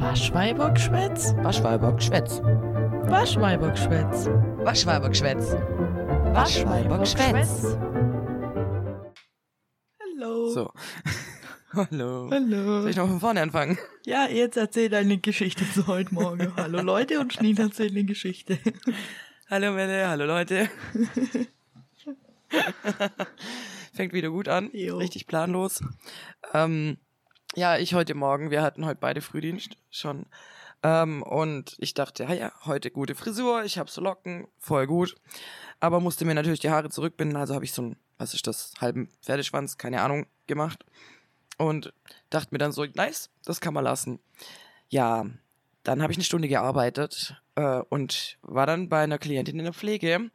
Waschweibergschwätz? Waschweibergschwätz. Waschweibergschwätz. Waschweibergschwätz. Waschweibergschwätz. Hallo. So. Hallo. Hallo. Soll ich noch von vorne anfangen? Ja, jetzt erzähl deine Geschichte zu heute Morgen. Hallo Leute und Schneen erzählt eine Geschichte. Hallo Melle, hallo Leute. Fängt wieder gut an. Jo. Richtig planlos. Ähm, ja, ich heute Morgen, wir hatten heute beide Frühdienst schon. Ähm, und ich dachte, ja, ja, heute gute Frisur, ich habe so Locken, voll gut. Aber musste mir natürlich die Haare zurückbinden, also habe ich so einen, was ist das, halben Pferdeschwanz, keine Ahnung, gemacht. Und dachte mir dann so, nice, das kann man lassen. Ja, dann habe ich eine Stunde gearbeitet äh, und war dann bei einer Klientin in der Pflege.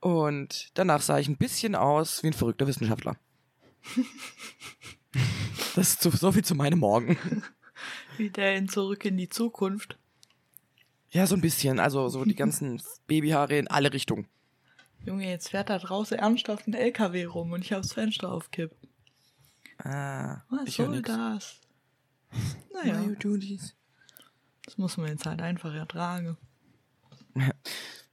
Und danach sah ich ein bisschen aus wie ein verrückter Wissenschaftler. das ist so, so viel zu meinem Morgen. Wie der in Zurück in die Zukunft. Ja, so ein bisschen. Also so die ganzen Babyhaare in alle Richtungen. Junge, jetzt fährt da draußen ernsthaft ein LKW rum und ich hab's Fenster aufkippt. Ah, Was soll das? Why Naja, you do this? das muss man jetzt halt einfach ertragen.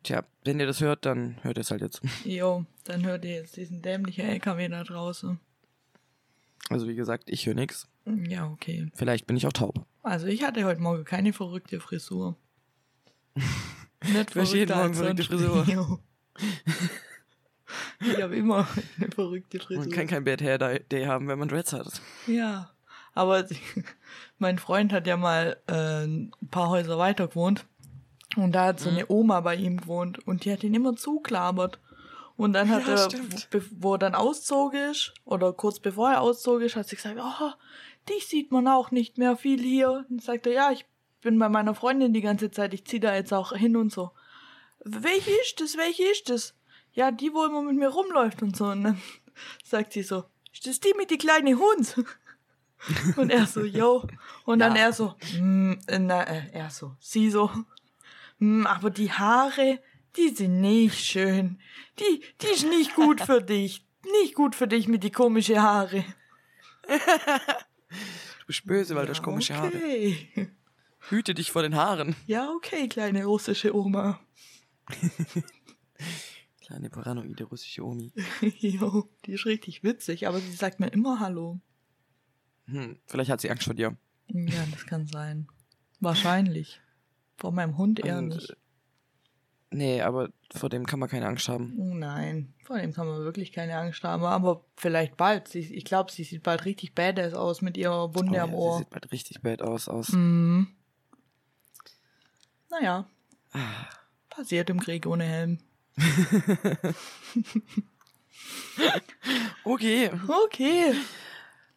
Tja, wenn ihr das hört, dann hört ihr es halt jetzt. Jo, dann hört ihr jetzt diesen dämlichen LKW da draußen. Also wie gesagt, ich höre nix. Ja, okay. Vielleicht bin ich auch taub. Also ich hatte heute Morgen keine verrückte Frisur. Nicht hast jeden Morgen verrückte. Frisur. Ich habe immer eine verrückte Frisur. Man kann kein Bad Hair Day haben, wenn man Dreads hat. Ja, aber mein Freund hat ja mal äh, ein paar Häuser weiter gewohnt und da hat so eine Oma bei ihm gewohnt und die hat ihn immer zuklabert. Und dann hat Ja, er, wo er dann auszog ist, oder kurz bevor er auszog ist, hat sie gesagt, oh, dich sieht man auch nicht mehr viel hier. Und sagt er, ja, ich bin bei meiner Freundin die ganze Zeit, ich zieh da jetzt auch hin und so. Welche ist das? Welche ist das? Ja, die, wo immer mit mir rumläuft und so. Und dann sagt sie so, ist das die mit die kleine Hund? Und er so, yo. Und dann Ja. er so, mm, äh, na, äh, er so, sie so, mm, aber die Haare, die sind nicht schön. Die, die ist nicht gut für dich. Nicht gut für dich mit die komische Haare. Du bist böse, weil du hast komische Haare. okay. Hüte dich vor den Haaren. Ja, okay, kleine russische Oma. Kleine paranoide russische Omi. jo, die ist richtig witzig, aber sie sagt mir immer Hallo. Hm, vielleicht hat sie Angst vor dir. Ja, das kann sein. Wahrscheinlich. Vor meinem Hund eher Und, nicht. Nee, aber vor dem kann man keine Angst haben. Oh nein, vor dem kann man wirklich keine Angst haben, aber vielleicht bald. Sie, ich glaube, sie sieht bald richtig badass aus mit ihrer Wunde Oh ja, am sie Ohr. sieht bald richtig bad aus. aus. Mhm. Naja, Ah. passiert im Krieg ohne Helm. Okay. Okay.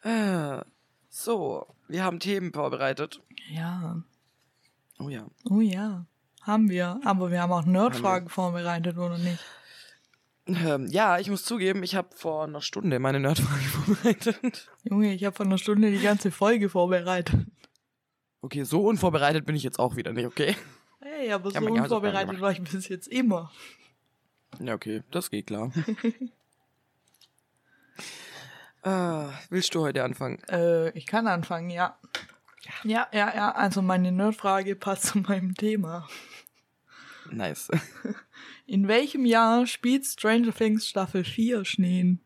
Äh, so, wir haben Themen vorbereitet. Ja, Oh ja. oh ja, haben wir. Aber wir haben auch Nerdfragen vorbereitet, oder nicht? Ähm, ja, ich muss zugeben, ich habe vor einer Stunde meine Nerdfrage vorbereitet. Junge, ich habe vor einer Stunde die ganze Folge vorbereitet. Okay, so unvorbereitet bin ich jetzt auch wieder nicht, okay? Hey, aber Ja, so unvorbereitet war ich bis jetzt immer. Ja, okay, das geht klar. äh, willst du heute anfangen? Äh, ich kann anfangen, ja. Ja, ja, ja. Also meine Nerdfrage passt zu meinem Thema. Nice. In welchem Jahr spielt Stranger Things Staffel 4 Schneen?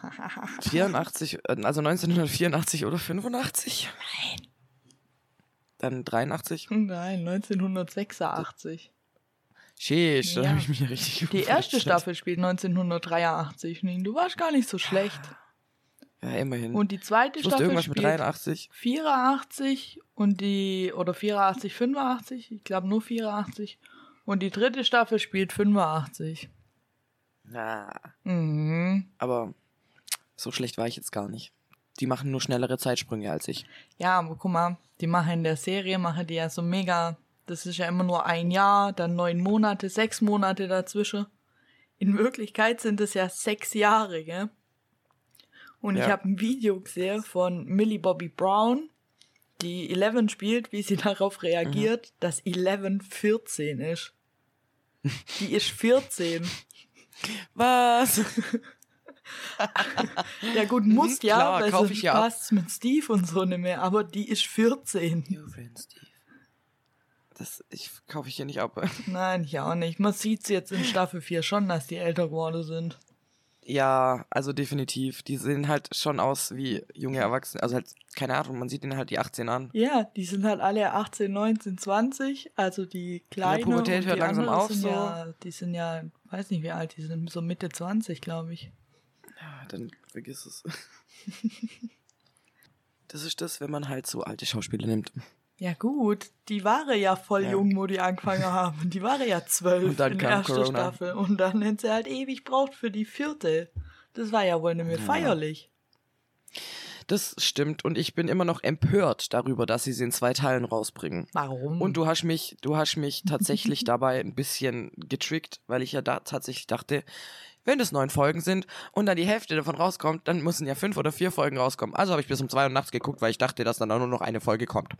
84, äh, also 1984 oder 85? Nein. Dann 83? Nein, 1986. Sheesh, da Ja. habe ich mich richtig Die erste. Staffel spielt 1983. Schneen. Du warst gar nicht so schlecht. Ja, immerhin. Und die zweite ich Staffel irgendwas mit spielt 83. 84 und die, oder 84, 85. Ich glaube nur 84. Und die dritte Staffel spielt 85. Na, Mhm. aber so schlecht war ich jetzt gar nicht. Die machen nur schnellere Zeitsprünge als ich. Ja, aber guck mal, die machen in der Serie, machen die ja so mega, das ist ja immer nur ein Jahr, dann neun Monate, sechs Monate dazwischen. In Wirklichkeit sind es ja sechs Jahre, gell? Und ich Ja. habe ein Video gesehen von Millie Bobby Brown, die Eleven spielt, wie sie darauf reagiert, dass Eleven 14 ist. Die ist 14. Was? ja gut, muss Mhm, ja, klar, weil kauf ich ja ab. passt's mit Steve und so nicht mehr, aber die ist 14. Your friend Steve. Das ich, kaufe ich hier nicht ab. Nein, ich auch nicht. Man sieht's jetzt in Staffel 4 schon, dass die älter geworden sind. Ja, also definitiv. Die sehen halt schon aus wie junge Erwachsene. Also halt, keine Ahnung, man sieht ihnen halt die 18 an. Ja, die sind halt alle 18, 19, 20, also die kleinen. Pubertät und hört die langsam auf, sind so. Ja, die sind ja, weiß nicht wie alt, die sind so Mitte 20, glaube ich. Ja, dann vergiss es. Das ist das, wenn man halt so alte Schauspieler nimmt. Ja gut, die waren ja voll Ja. jung, wo die angefangen haben. Die waren ja zwölf Und dann in der kam ersten Corona. Staffel. Und dann hätten sie halt ewig braucht für die vierte. Das war ja wohl nicht mehr Ja. feierlich. Das stimmt und ich bin immer noch empört darüber, dass sie sie in zwei Teilen rausbringen. Warum? Und du hast mich, du hast mich tatsächlich dabei ein bisschen getrickt, weil ich ja da tatsächlich dachte, wenn das neun Folgen sind und dann die Hälfte davon rauskommt, dann müssen ja fünf oder vier Folgen rauskommen. Also habe ich bis um zwei Uhr nachts geguckt, weil ich dachte, dass dann auch nur noch eine Folge kommt.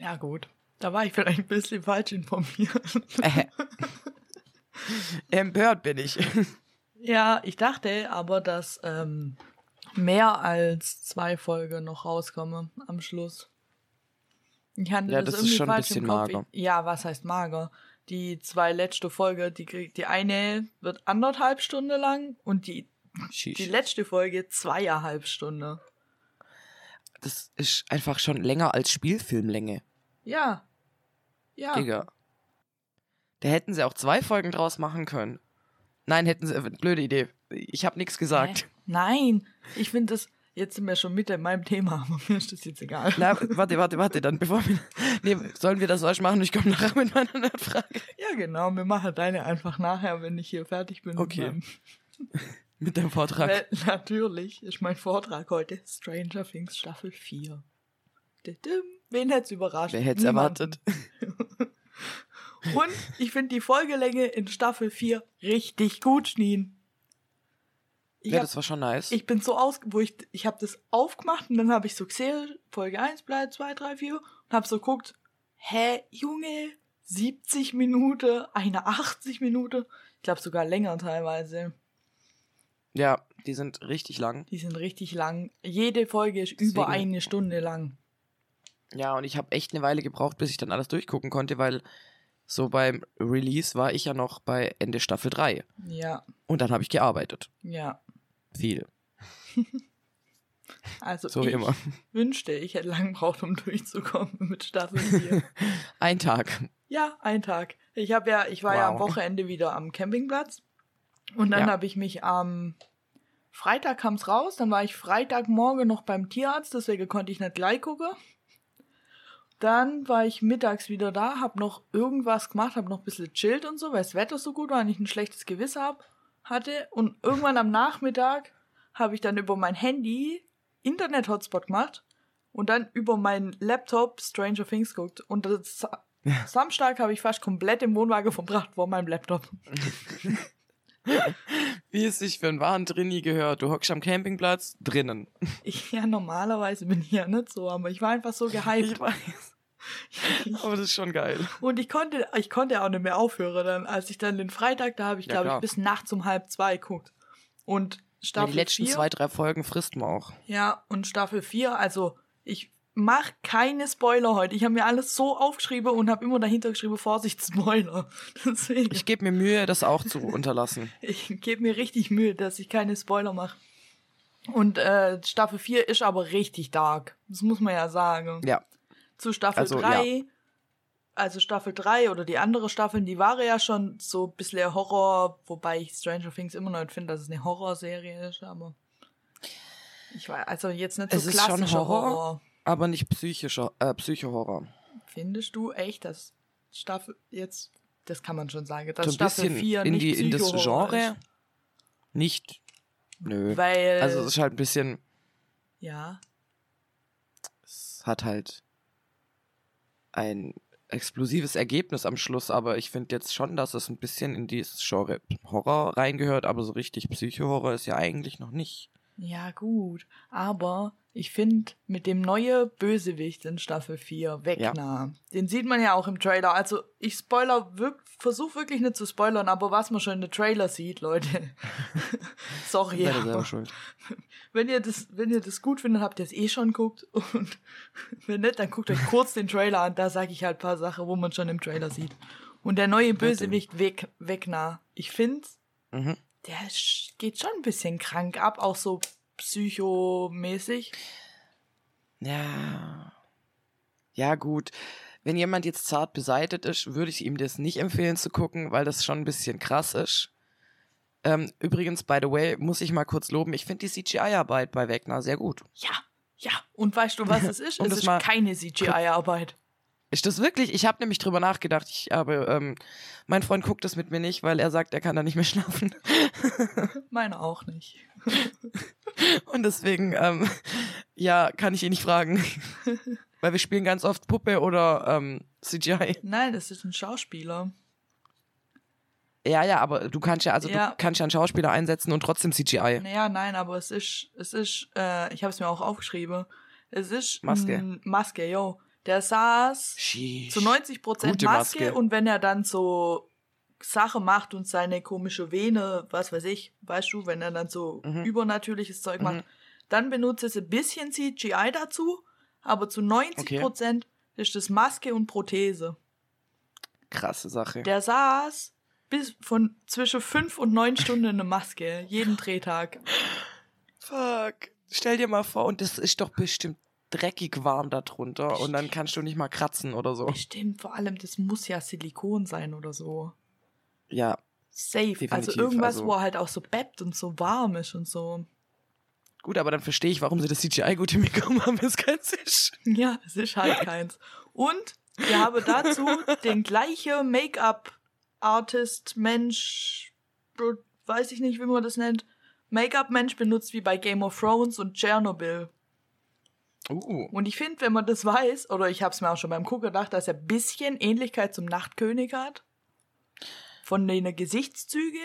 Ja gut, da war ich vielleicht ein bisschen falsch informiert. Äh. Empört bin ich. ja, ich dachte aber, dass ähm, mehr als zwei Folgen noch rauskommen am Schluss. Ich hatte Ja, das, das ist irgendwie schon ein bisschen mager. Ich, ja, was heißt mager? Die zwei letzte Folge, die, die eine wird anderthalb Stunden lang und die, die letzte Folge zweieinhalb Stunden. Das ist einfach schon länger als Spielfilmlänge. Ja. Ja. Digga. Da hätten sie auch zwei Folgen draus machen können. Nein, hätten sie. äh, Blöde Idee. Ich habe nichts gesagt. Hä? Nein, ich finde das, jetzt sind wir schon mit in meinem Thema, aber mir ist das jetzt egal. Na, warte, warte, warte, dann bevor wir. Nee, sollen wir das euch machen? Ich komme nachher mit meiner Nerdfrage. Ja, genau, wir machen deine einfach nachher, wenn ich hier fertig bin. mit Okay. meinem- Mit dem Vortrag. Weil, natürlich ist mein Vortrag heute Stranger Things Staffel 4. Didim. Wen hätte es überrascht? Wer hätte es Niemanden. erwartet? Und ich finde die Folgelänge in Staffel 4 richtig gut, Schneen. Ich, Ja, hab, das war schon nice. ich bin so aus, wo ich, ich habe das aufgemacht und dann habe ich so gesehen, Folge 1 bleibt 2, 3, 4 und habe so geguckt, hä, Junge, 70 Minuten, eine 80 Minuten, ich glaube sogar länger teilweise. Ja, die sind richtig lang. Die sind richtig lang. Jede Folge ist über Deswegen- eine Stunde lang. Ja, und ich habe echt eine Weile gebraucht, bis ich dann alles durchgucken konnte, weil so beim Release war ich ja noch bei Ende Staffel 3. Ja, Und dann habe ich gearbeitet. ja. Viel. Also So wie ich immer. wünschte, ich hätte lang gebraucht, um durchzukommen mit Staffel 4. Ein Tag. ja, ein Tag. Ich habe ja, ich war ja am Wow. Wochenende wieder am Campingplatz und dann Ja. habe ich mich am Freitag kam's raus, dann war ich Freitagmorgen noch beim Tierarzt, deswegen konnte ich nicht gleich gucken. Dann war ich mittags wieder da, hab noch irgendwas gemacht, hab noch ein bisschen chillt und so, weil das Wetter so gut war und ich ein schlechtes Gewissen hab, hatte. Und irgendwann am Nachmittag habe ich dann über mein Handy Internet-Hotspot gemacht und dann über meinen Laptop Stranger Things geguckt. Und das Sa Samstag habe ich fast komplett im Wohnwagen verbracht vor meinem Laptop. Wie es sich für einen wahren Drini gehört. Du hockst am Campingplatz drinnen. Ich, ja, normalerweise bin ich ja nicht so, aber ich war einfach so gehypt. Ich weiß. Aber das ist schon geil. Und ich konnte, ich konnte auch nicht mehr aufhören dann, als ich dann den Freitag, da habe ich, Ja, glaube ich, bis nachts um halb zwei geguckt. Und Ja, Staffel die letzten 4, zwei, drei Folgen frisst man auch. ja, und Staffel 4, also ich mach keine Spoiler heute. Ich habe mir alles so aufgeschrieben und habe immer dahinter geschrieben, Vorsicht, Spoiler. Deswegen, Ich gebe mir Mühe, das auch zu unterlassen. ich gebe mir richtig Mühe, dass ich keine Spoiler mache. Und äh, Staffel 4 ist aber richtig dark. Das muss man ja sagen. Ja. zu Staffel Also, 3. Also Staffel 3 oder die andere Staffeln, die waren ja schon so ein bisschen Horror, wobei ich Stranger Things immer noch nicht finde, dass es eine Horrorserie ist, aber ich weiß, also jetzt nicht so Es klassischer Horror. Horror. Aber nicht psychischer, äh, Psychohorror. Findest du echt, dass Staffel jetzt, das kann man schon sagen, dass So ein Staffel bisschen 4 in, nicht die, in das Genre. ist? Nicht. Nö. Weil, Also es ist halt ein bisschen, ja, es hat halt ein explosives Ergebnis am Schluss, aber ich finde jetzt schon, dass es ein bisschen in dieses Genre Horror reingehört, aber so richtig Psychohorror ist ja eigentlich noch nicht. Ja, gut. Aber ich finde, mit dem neuen Bösewicht in Staffel 4, Wegner, den sieht man ja auch im Trailer. Also, ich spoiler, wirk versuche wirklich nicht zu spoilern, aber was man schon in den Trailer sieht, Leute. Sorry. Ihr aber schuld. wenn ihr das, wenn ihr das gut findet, habt ihr es eh schon geguckt. Und wenn nicht, dann guckt euch kurz den Trailer an. Da sage ich halt ein paar Sachen, wo man schon im Trailer sieht. Und der neue Bösewicht Weg, Wegner, ich finde, Mhm. Der geht schon ein bisschen krank ab, auch so psychomäßig. Ja. Ja, gut. Wenn jemand jetzt zart beseitet ist, würde ich ihm das nicht empfehlen zu gucken, weil das schon ein bisschen krass ist. Ähm, übrigens, by the way, muss ich mal kurz loben, ich finde die CGI-Arbeit bei Wegner sehr gut. Ja, ja. Und weißt du, was es ist? Es ist keine CGI-Arbeit. Ist das wirklich? Ich habe nämlich drüber nachgedacht. Ich habe, ähm, mein Freund guckt das mit mir nicht, weil er sagt, er kann da nicht mehr schlafen. Meine auch nicht. Und deswegen, ähm, ja, kann ich ihn nicht fragen. weil wir spielen ganz oft Puppe oder ähm, CGI. Nein, das ist ein Schauspieler. Ja, ja, aber du kannst ja, also Ja. du kannst ja einen Schauspieler einsetzen und trotzdem CGI. Naja, nein, aber es ist, es ist, äh, ich habe es mir auch aufgeschrieben. Es ist Maske. Maske, yo. Der saß Sheesh. zu 90 Prozent Maske, Maske. und wenn er dann so Sache macht und seine komische Vene, was weiß ich, weißt du, wenn er dann so Mhm. übernatürliches Zeug Mhm. macht, dann benutzt es ein bisschen CGI dazu, aber zu 90 Prozent ist das Maske und Prothese. Krasse Sache. Der saß bis von zwischen fünf und neun Stunden in eine Maske, jeden Drehtag. Fuck. Stell dir mal vor, und das ist doch bestimmt dreckig warm da drunter und dann Bestimmt. kannst du nicht mal kratzen oder so. Stimmt, vor allem, das muss ja Silikon sein oder so. Ja, Safe. Definitiv, also irgendwas, also- wo er halt auch so beppt und so warm ist und so. gut, aber dann verstehe ich, warum sie das CGI gut hinbekommen haben, wenn es keins ist. Ja, es ist halt keins. Und wir haben dazu den gleichen Make-up-Artist, Mensch, weiß ich nicht, wie man das nennt, Make-up-Mensch benutzt wie bei Game of Thrones und Chernobyl. Uh, Und ich finde, wenn man das weiß, oder ich habe es mir auch schon beim Gucken gedacht, dass er ein bisschen Ähnlichkeit zum Nachtkönig hat. Von den Gesichtszüge.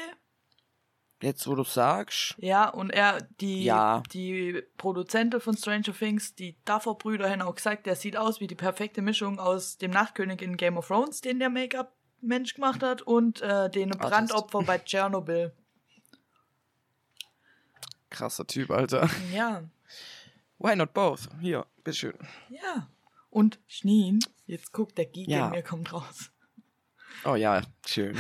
jetzt wo du sagst. Ja, und er, die, Ja. die Produzenten von Stranger Things, die Duffer-Brüder, haben auch gesagt, der sieht aus wie die perfekte Mischung aus dem Nachtkönig in Game of Thrones, den der Make-up-Mensch gemacht hat, und äh, den Brandopfer bei Tschernobyl. Krasser Typ, Alter. Ja, Why not both? Hier, bitteschön. ja. Und Schneen, jetzt guckt der Geek Ja. in mir kommt raus. Oh ja, schön.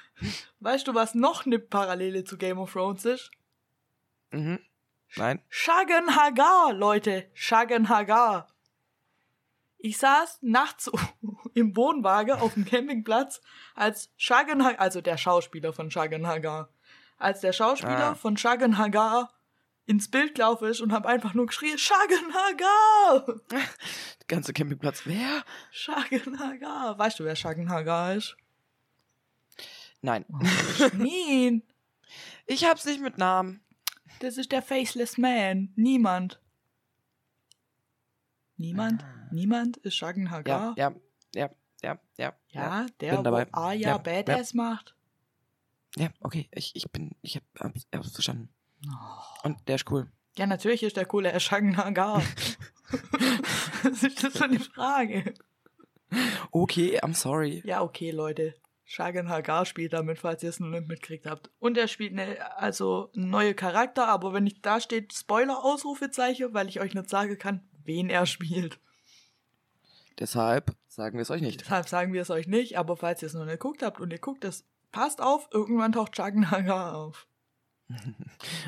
Weißt du, was noch eine Parallele zu Game of Thrones ist? mhm. Nein? Shagan Hagar, Leute. Shagan Hagar. Ich saß nachts im Wohnwagen auf dem Campingplatz, als Shagan Hagar, also der Schauspieler von Shagan Hagar, als der Schauspieler Ah. von Shagan Hagar ins Bild gelaufen ist und hab einfach nur geschrien, Shagan Hagar! Der ganze Campingplatz. Wer? Shagan Hagar. Weißt du, wer Shagan Hagar ist? Nein. Nein, Ich hab's nicht mit Namen. das ist der Faceless Man. Niemand. Niemand? Niemand ist Shagan Ja, ja, ja, ja, ja. Ja, der, bin dabei. wo Aya Ja, Badass macht. Ja, okay. Ich, ich bin, ich hab, hab's verstanden. Oh. Und der ist cool. Ja, natürlich ist der coole Shagan Hagar. Was ist das für eine Frage? Okay, I'm sorry. Ja, okay, Leute. Shagan Hagar spielt damit, falls ihr es noch nicht mitgekriegt habt. Und er spielt eine, also einen neuen Charakter, aber wenn ich da steht Spoiler Ausrufezeichen, weil ich euch nicht sagen kann, wen er spielt. Deshalb sagen wir es euch nicht. Deshalb sagen wir es euch nicht, aber falls ihr es noch nicht geguckt habt und ihr guckt es, passt auf, irgendwann taucht Shagan Hagar auf.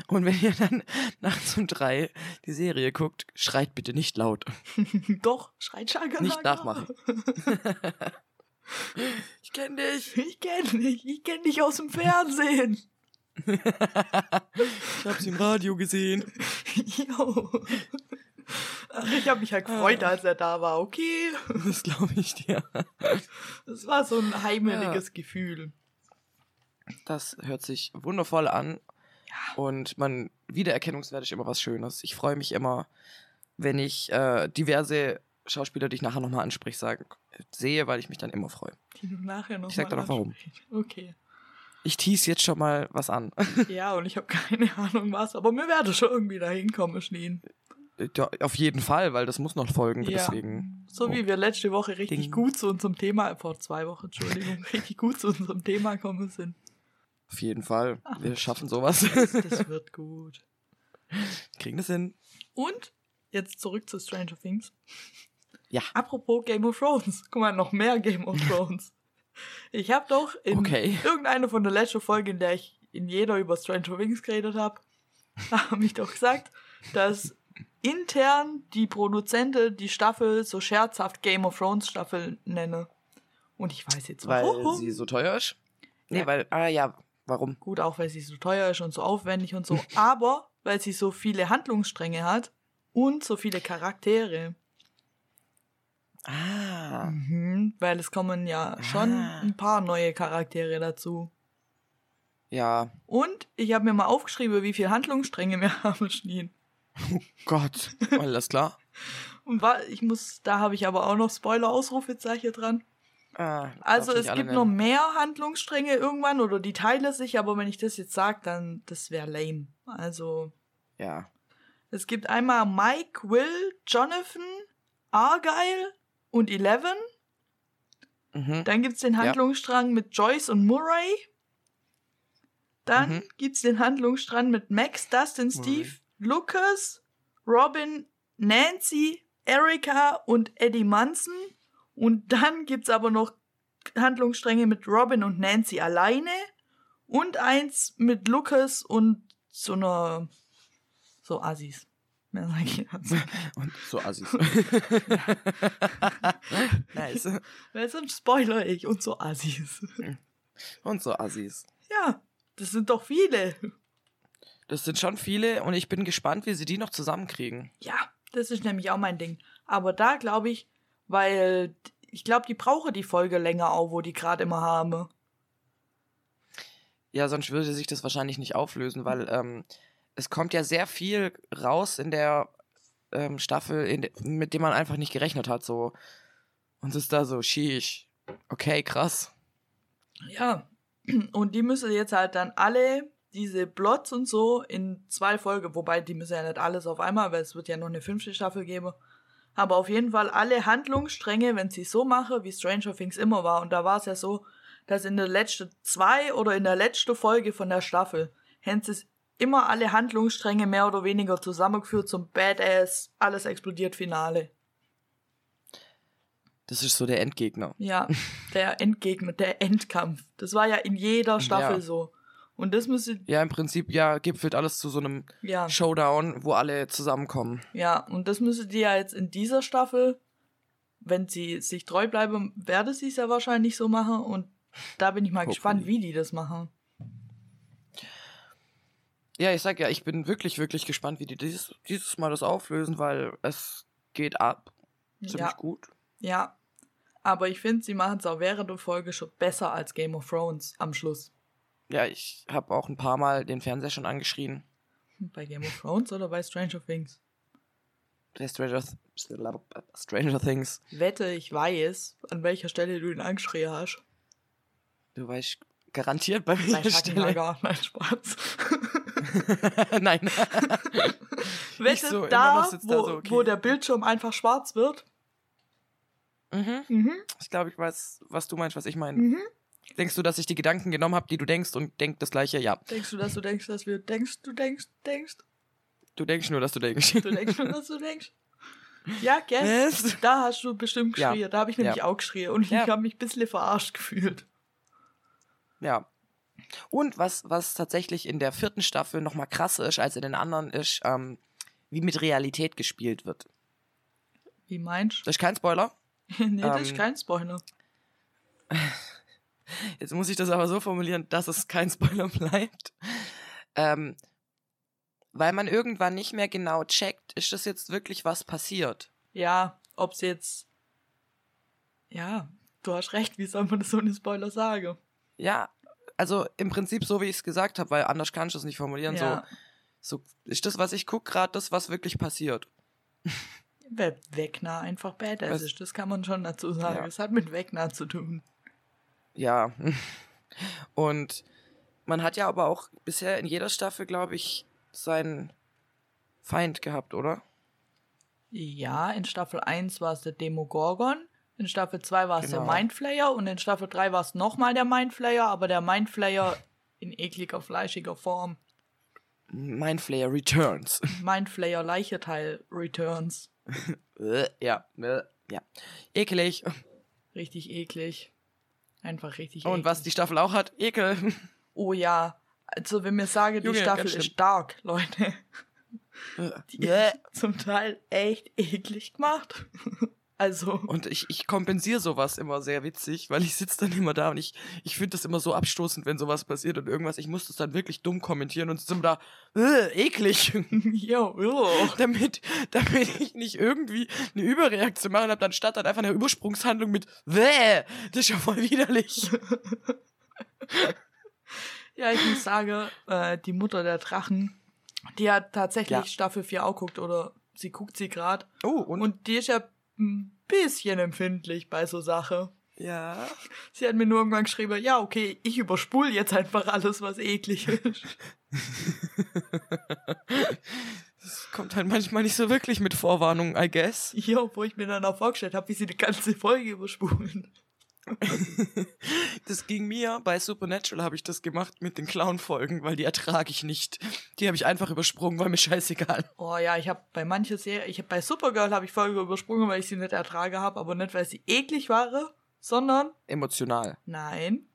Und wenn ihr dann nachts um drei die Serie guckt, schreit bitte nicht laut. Doch, schreit Shagan Nicht nachmachen. Ich kenn dich. Ich kenn dich, ich kenn dich aus dem Fernsehen. Ich hab's im Radio gesehen. Jo. Ach, ich habe mich halt gefreut, als er da war. Okay. Das glaube ich dir. Das war so ein heimeliges Gefühl. Das hört sich wundervoll an. Und man, Wiedererkennungswert ist immer was Schönes. Ich freue mich immer, wenn ich äh, diverse Schauspieler, die ich nachher nochmal anspreche, sagen, sehe, weil ich mich dann immer freue. Die du nachher noch Ich sag dir noch warum. Okay. Ich tease jetzt schon mal was an. Ja, und ich habe keine Ahnung was, aber mir werde schon irgendwie da hinkommen, Schneen. Ja, auf jeden Fall, weil das muss noch folgen, Ja. deswegen. So wie wir letzte Woche richtig Ding. gut zu unserem Thema, vor zwei Wochen, Entschuldigung, richtig gut zu unserem Thema gekommen sind. Auf jeden Fall. Ach, Wir schaffen sowas. Das wird gut. Kriegen das hin. Und jetzt zurück zu Stranger Things. Ja. Apropos Game of Thrones. Guck mal, noch mehr Game of Thrones. Ich habe doch in Okay. irgendeiner von der letzten Folge, in der ich in jeder über Stranger Things geredet habe, habe ich doch gesagt, dass intern die Produzenten die Staffel so scherzhaft Game of Thrones Staffel nenne. Und ich weiß jetzt Weil warum. sie so teuer ist? Nee, Ja. weil, ah ja, warum? Gut, auch weil sie so teuer ist und so aufwendig und so. Aber weil sie so viele Handlungsstränge hat und so viele Charaktere. Ah. Mhm, weil es kommen ja schon Ah. ein paar neue Charaktere dazu. Ja. Und ich habe mir mal aufgeschrieben, wie viele Handlungsstränge wir haben, Schneen. Gott. Alles klar. Und war, ich muss, da habe ich aber auch noch Spoiler-Ausrufezeichen dran. Ah, Also es gibt noch nennen. mehr Handlungsstränge irgendwann oder die teilen sich, aber wenn ich das jetzt sage, dann das wäre lame. Also Ja. es gibt einmal Mike, Will, Jonathan, Argyle und Eleven. Mhm. Dann gibt's den Ja. Handlungsstrang mit Joyce und Murray. Dann Mhm. gibt's den Handlungsstrang mit Max, Dustin, Steve, Lucas, Robin, Nancy, Erika und Eddie Munson. Und dann gibt's aber noch Handlungsstränge mit Robin und Nancy alleine. Und eins mit Lucas und so einer. So Assis. Mehr sag ich dazu. Und so Assis. nice. Weil sonst spoiler ich und so Assis. Und so Assis. Ja, das sind doch viele. Das sind schon viele und ich bin gespannt, wie sie die noch zusammenkriegen. Ja, das ist nämlich auch mein Ding. Aber da glaube ich, weil ich glaube, die brauche die Folge länger auch, wo die gerade immer haben. Ja, sonst würde sich das wahrscheinlich nicht auflösen, weil ähm, es kommt ja sehr viel raus in der ähm, Staffel, in de mit dem man einfach nicht gerechnet hat. So. Und es ist da so, sheesh. Okay, krass. Ja. Und die müssen jetzt halt dann alle diese Plots und so in zwei Folgen, wobei die müssen ja nicht alles auf einmal, weil es wird ja noch eine fünfte Staffel geben. Aber auf jeden Fall alle Handlungsstränge, wenn sie so machen, wie Stranger Things immer war. Und da war es ja so, dass in der letzten zwei oder in der letzten Folge von der Staffel haben sie immer alle Handlungsstränge mehr oder weniger zusammengeführt zum Badass, alles explodiert Finale. Das ist so der Endgegner. Ja, der Endgegner, der Endkampf. Das war ja in jeder Staffel Ja. so. Und das müsste, Ja, im Prinzip, ja, gipfelt alles zu so einem ja, Showdown, wo alle zusammenkommen. ja, und das müsste die ja jetzt in dieser Staffel, wenn sie sich treu bleiben, werde sie es ja wahrscheinlich so machen. Und da bin ich mal gespannt, wie die das machen. Ja, ich sag ja, ich bin wirklich, wirklich gespannt, wie die dieses, dieses Mal das auflösen, weil es geht ab. Ziemlich Ja, gut. ja. Aber ich finde, sie machen es auch während der Folge schon besser als Game of Thrones am Schluss. Ja, ich habe auch ein paar Mal den Fernseher schon angeschrien. Bei Game of Thrones oder bei Stranger Things? Der Stranger, Stranger Things. Wette, ich weiß, an welcher Stelle du ihn angeschrien hast. Du weißt garantiert bei Bei welcher Stelle. Schackenlager. Nein, Spaß. Nein. Wette, so, da, wo, da so, okay. wo der Bildschirm einfach schwarz wird. mhm. Mhm. Ich glaube, ich weiß, was du meinst, was ich meine. Mhm. Denkst du, dass ich die Gedanken genommen habe, die du denkst und denk das gleiche? Ja. Denkst du, dass du denkst, dass wir denkst, du denkst, denkst? Du denkst nur, dass du denkst. Du denkst nur, dass du denkst? Ja, gell? Was? Da hast du bestimmt Ja. geschrien. Da habe ich nämlich Ja. auch geschrien und ich Ja. habe mich ein bisschen verarscht gefühlt. Ja. Und was, was tatsächlich in der vierten Staffel noch mal krasser ist als in den anderen, ist, ähm, wie mit Realität gespielt wird. Wie meinst Das ist kein Spoiler. du? nee, das ist Ähm, kein Spoiler. Jetzt muss ich das aber so formulieren, dass es kein Spoiler bleibt. Ähm, weil man irgendwann nicht mehr genau checkt, ist das jetzt wirklich was passiert? Ja, ob's jetzt. Ja, du hast recht, wie soll man das ohne Spoiler sagen? Ja, also im Prinzip so, wie ich es gesagt habe, weil anders kannst du es nicht formulieren. Ja. So, so ist das, was ich gucke, gerade das, was wirklich passiert. Wegner einfach Badass ist, das kann man schon dazu sagen. Ja. Es hat mit Wegner zu tun. Ja. Und Man hat ja aber auch bisher in jeder Staffel, glaube ich, seinen Feind gehabt, oder? Ja, in Staffel 1 war es der Demogorgon, in Staffel 2 war es Genau. der Mindflayer und in Staffel 3 war es nochmal der Mindflayer, aber der Mindflayer in ekliger, fleischiger Form. Mindflayer Returns. Mindflayer Leicheteil Returns. Ja, äh, ja. Ekelig. Richtig eklig. Einfach richtig Und eklig. was die Staffel auch hat, Ekel. Oh ja. Also wenn mir sage, die Junge, Staffel ist stark, Leute. Die Äh. ist zum Teil echt eklig gemacht. Also, Und ich, ich kompensiere sowas immer sehr witzig, weil ich sitze dann immer da und ich, ich finde das immer so abstoßend, wenn sowas passiert und irgendwas. Ich muss das dann wirklich dumm kommentieren und immer da, äh, eklig. jo, jo. damit, damit ich nicht irgendwie eine Überreaktion machen habe, anstatt dann einfach eine Übersprungshandlung mit Wäh, das ist ja voll widerlich. Ja, ich muss sagen, äh, die Mutter der Drachen, die hat tatsächlich Ja. Staffel 4 auch guckt oder sie guckt sie gerade. Oh, und, Und die ist ja ein bisschen empfindlich bei so Sache. ja. Sie hat mir nur irgendwann geschrieben, ja, okay, ich überspule jetzt einfach alles, was eklig ist. Das kommt halt manchmal nicht so wirklich mit Vorwarnung, I guess. Ja, wo ich mir dann auch vorgestellt habe, wie sie die ganze Folge überspulen. Das ging mir, bei Supernatural habe ich das gemacht mit den Clown-Folgen, weil die ertrage ich nicht. Die habe ich einfach übersprungen, war mir scheißegal. Oh ja, ich habe bei manchen Serien, ich habe bei Supergirl habe ich Folge übersprungen, weil ich sie nicht ertrage habe, aber nicht, weil sie eklig war, sondern Emotional. nein,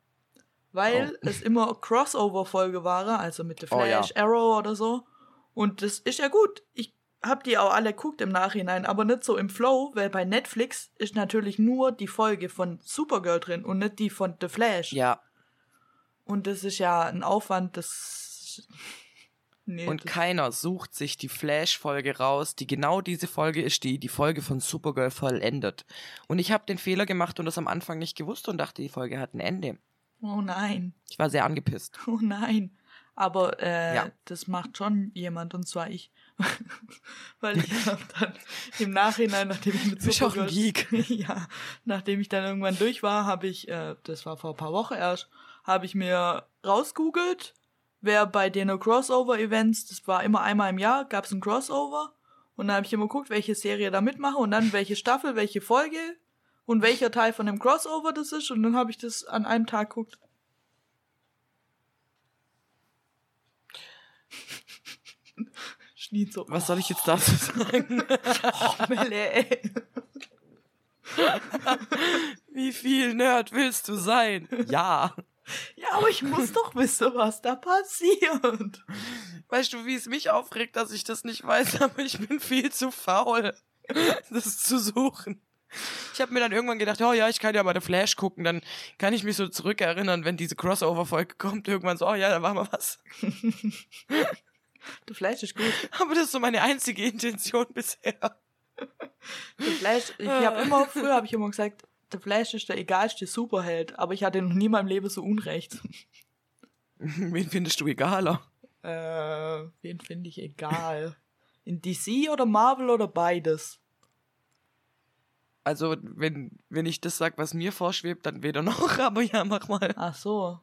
weil es immer Crossover-Folge war, also mit The Oh ja. Flash, Arrow oder so. Und das ist ja gut. Ich hab die auch alle geguckt im Nachhinein, aber nicht so im Flow, weil bei Netflix ist natürlich nur die Folge von Supergirl drin und nicht die von The Flash. Ja. Und das ist ja ein Aufwand, das. Nee, Und das, keiner sucht sich die Flash-Folge raus, die genau diese Folge ist, die die Folge von Supergirl vollendet. Und ich habe den Fehler gemacht und das am Anfang nicht gewusst und dachte, die Folge hat ein Ende. oh nein. Ich war sehr angepisst. Oh nein. Aber äh, Ja. das macht schon jemand, und zwar ich. Weil ich hab dann im Nachhinein, nachdem ich mit Du bist auch ein Supergirl- ja, nachdem ich dann irgendwann durch war, habe ich, äh, das war vor ein paar Wochen erst, habe ich mir rausgoogelt, wer bei den Crossover-Events, das war immer einmal im Jahr, gab es ein Crossover. Und dann habe ich immer geguckt, welche Serie da mitmache und dann welche Staffel, welche Folge und welcher Teil von dem Crossover das ist. Und dann habe ich das an einem Tag geguckt. Schniet so. Was soll ich jetzt dazu sagen? Oh, Melle, ey. Wie viel Nerd willst du sein? Ja. Ja, aber ich muss doch wissen, was da passiert. Weißt du, wie es mich aufregt, dass ich das nicht weiß, aber ich bin viel zu faul, das zu suchen. Ich habe mir dann irgendwann gedacht, oh ja, ich kann ja mal The Flash gucken, dann kann ich mich so zurückerinnern, wenn diese Crossover-Folge kommt, irgendwann so, oh ja, da war mal was. The Flash ist gut. Aber das ist so meine einzige Intention bisher. The Flash, ich habe immer, früher habe ich immer gesagt, The Flash ist der egalste Superheld, aber ich hatte noch nie in meinem Leben so Unrecht. Wen findest du egaler? Äh, wen finde ich egal? In DC oder Marvel oder beides? Also, wenn, wenn ich das sag, was mir vorschwebt, dann weder noch, aber ja, mach mal. Ach so.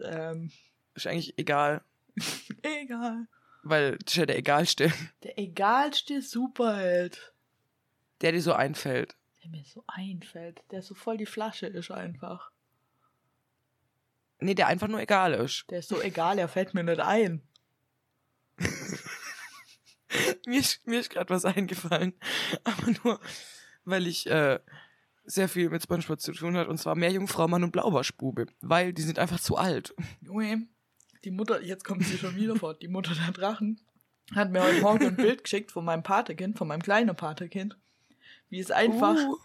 Ähm, Ist eigentlich egal, egal. weil das ist ja der egalste, Der egalste Superheld, der dir so einfällt. der mir so einfällt, der so voll die Flasche ist einfach. Nee, der einfach nur egal ist. Der ist so egal, er fällt mir nicht ein. Mir ist, mir ist gerade was eingefallen, aber nur, weil ich äh, sehr viel mit Spongebob zu tun hat, und zwar Meerjungfrau, Mann und Blaubarschbube, weil die sind einfach zu alt. Junge, die Mutter, jetzt kommt sie schon wieder vor, die Mutter der Drachen, hat mir heute Morgen ein Bild geschickt von meinem Patekind, von meinem kleinen Patekind, wie es einfach Uh,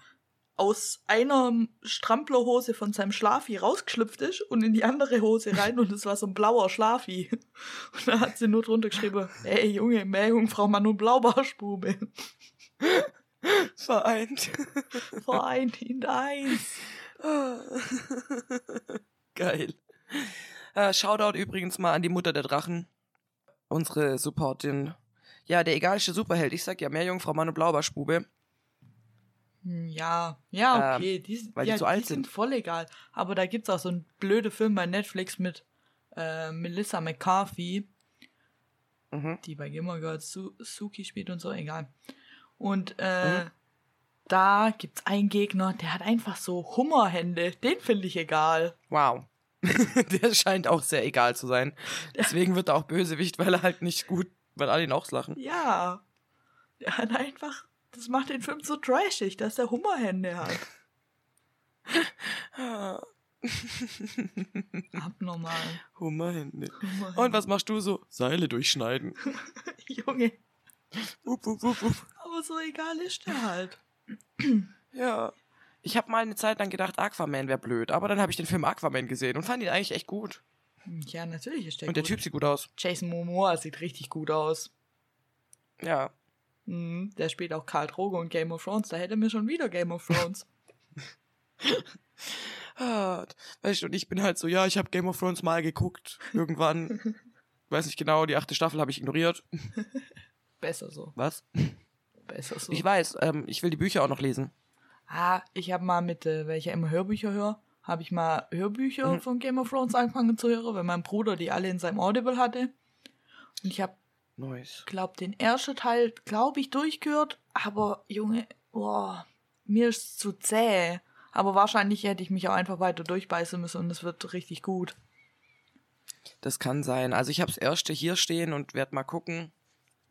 aus einer Stramplerhose von seinem Schlafi rausgeschlüpft ist und in die andere Hose rein und es war so ein blauer Schlafi. Und da hat sie nur drunter geschrieben, ey Junge, Meerjungfrau, Mann und Blaubarschbube. vereint. Vereint in eins. Geil. Äh, Shoutout übrigens mal an die Mutter der Drachen. Unsere Supportin. Ja, der egalste Superheld. Ich sag ja Meerjungfrau, Mann und Blaubarschbube. Hm, Ja, ja, okay. die, Ähm, weil die ja, zu alt die sind sind. voll egal. Aber da gibt's auch so einen blöden Film bei Netflix mit äh, Melissa McCarthy, Mhm. die bei Gilmore Girls Su Suki spielt und so, egal. Und äh, da gibt's einen Gegner, der hat einfach so Hummerhände. Den finde ich egal. Wow. Der scheint auch sehr egal zu sein. Deswegen wird er auch Bösewicht, weil er halt nicht gut, weil alle ihn auslachen. Ja. Der hat einfach. Das macht den Film so trashig, dass er Hummerhände hat. Abnormal. Hummerhände. Hummerhände. Und was machst du so? Seile durchschneiden. Junge. Up, up, up, up. Aber so egal ist der halt. Ja. Ich habe mal eine Zeit lang gedacht, Aquaman wäre blöd, aber dann habe ich den Film Aquaman gesehen und fand ihn eigentlich echt gut. Ja, natürlich ist der Und der gut. Typ sieht gut aus. Jason Momoa sieht richtig gut aus. Ja. Mhm, der spielt auch Karl Drogo und Game of Thrones. Da hätte mir schon wieder Game of Thrones. Weißt du, und ich bin halt so, ja, ich habe Game of Thrones mal geguckt. Irgendwann. Weiß nicht genau, die achte Staffel habe ich ignoriert. Besser so. Was? Besser so. Ich weiß, ähm, ich will die Bücher auch noch lesen. Ah, ich habe mal mit, äh, weil ich ja immer Hörbücher höre, habe ich mal Hörbücher Mhm. von Game of Thrones angefangen zu hören, weil mein Bruder die alle in seinem Audible hatte. Und ich habe, Nice. glaube den ersten Teil, glaube ich, durchgehört. Aber, Junge, boah, mir ist zu zäh. Aber wahrscheinlich hätte ich mich auch einfach weiter durchbeißen müssen und es wird richtig gut. Das kann sein. Also ich habe das erste hier stehen und werde mal gucken.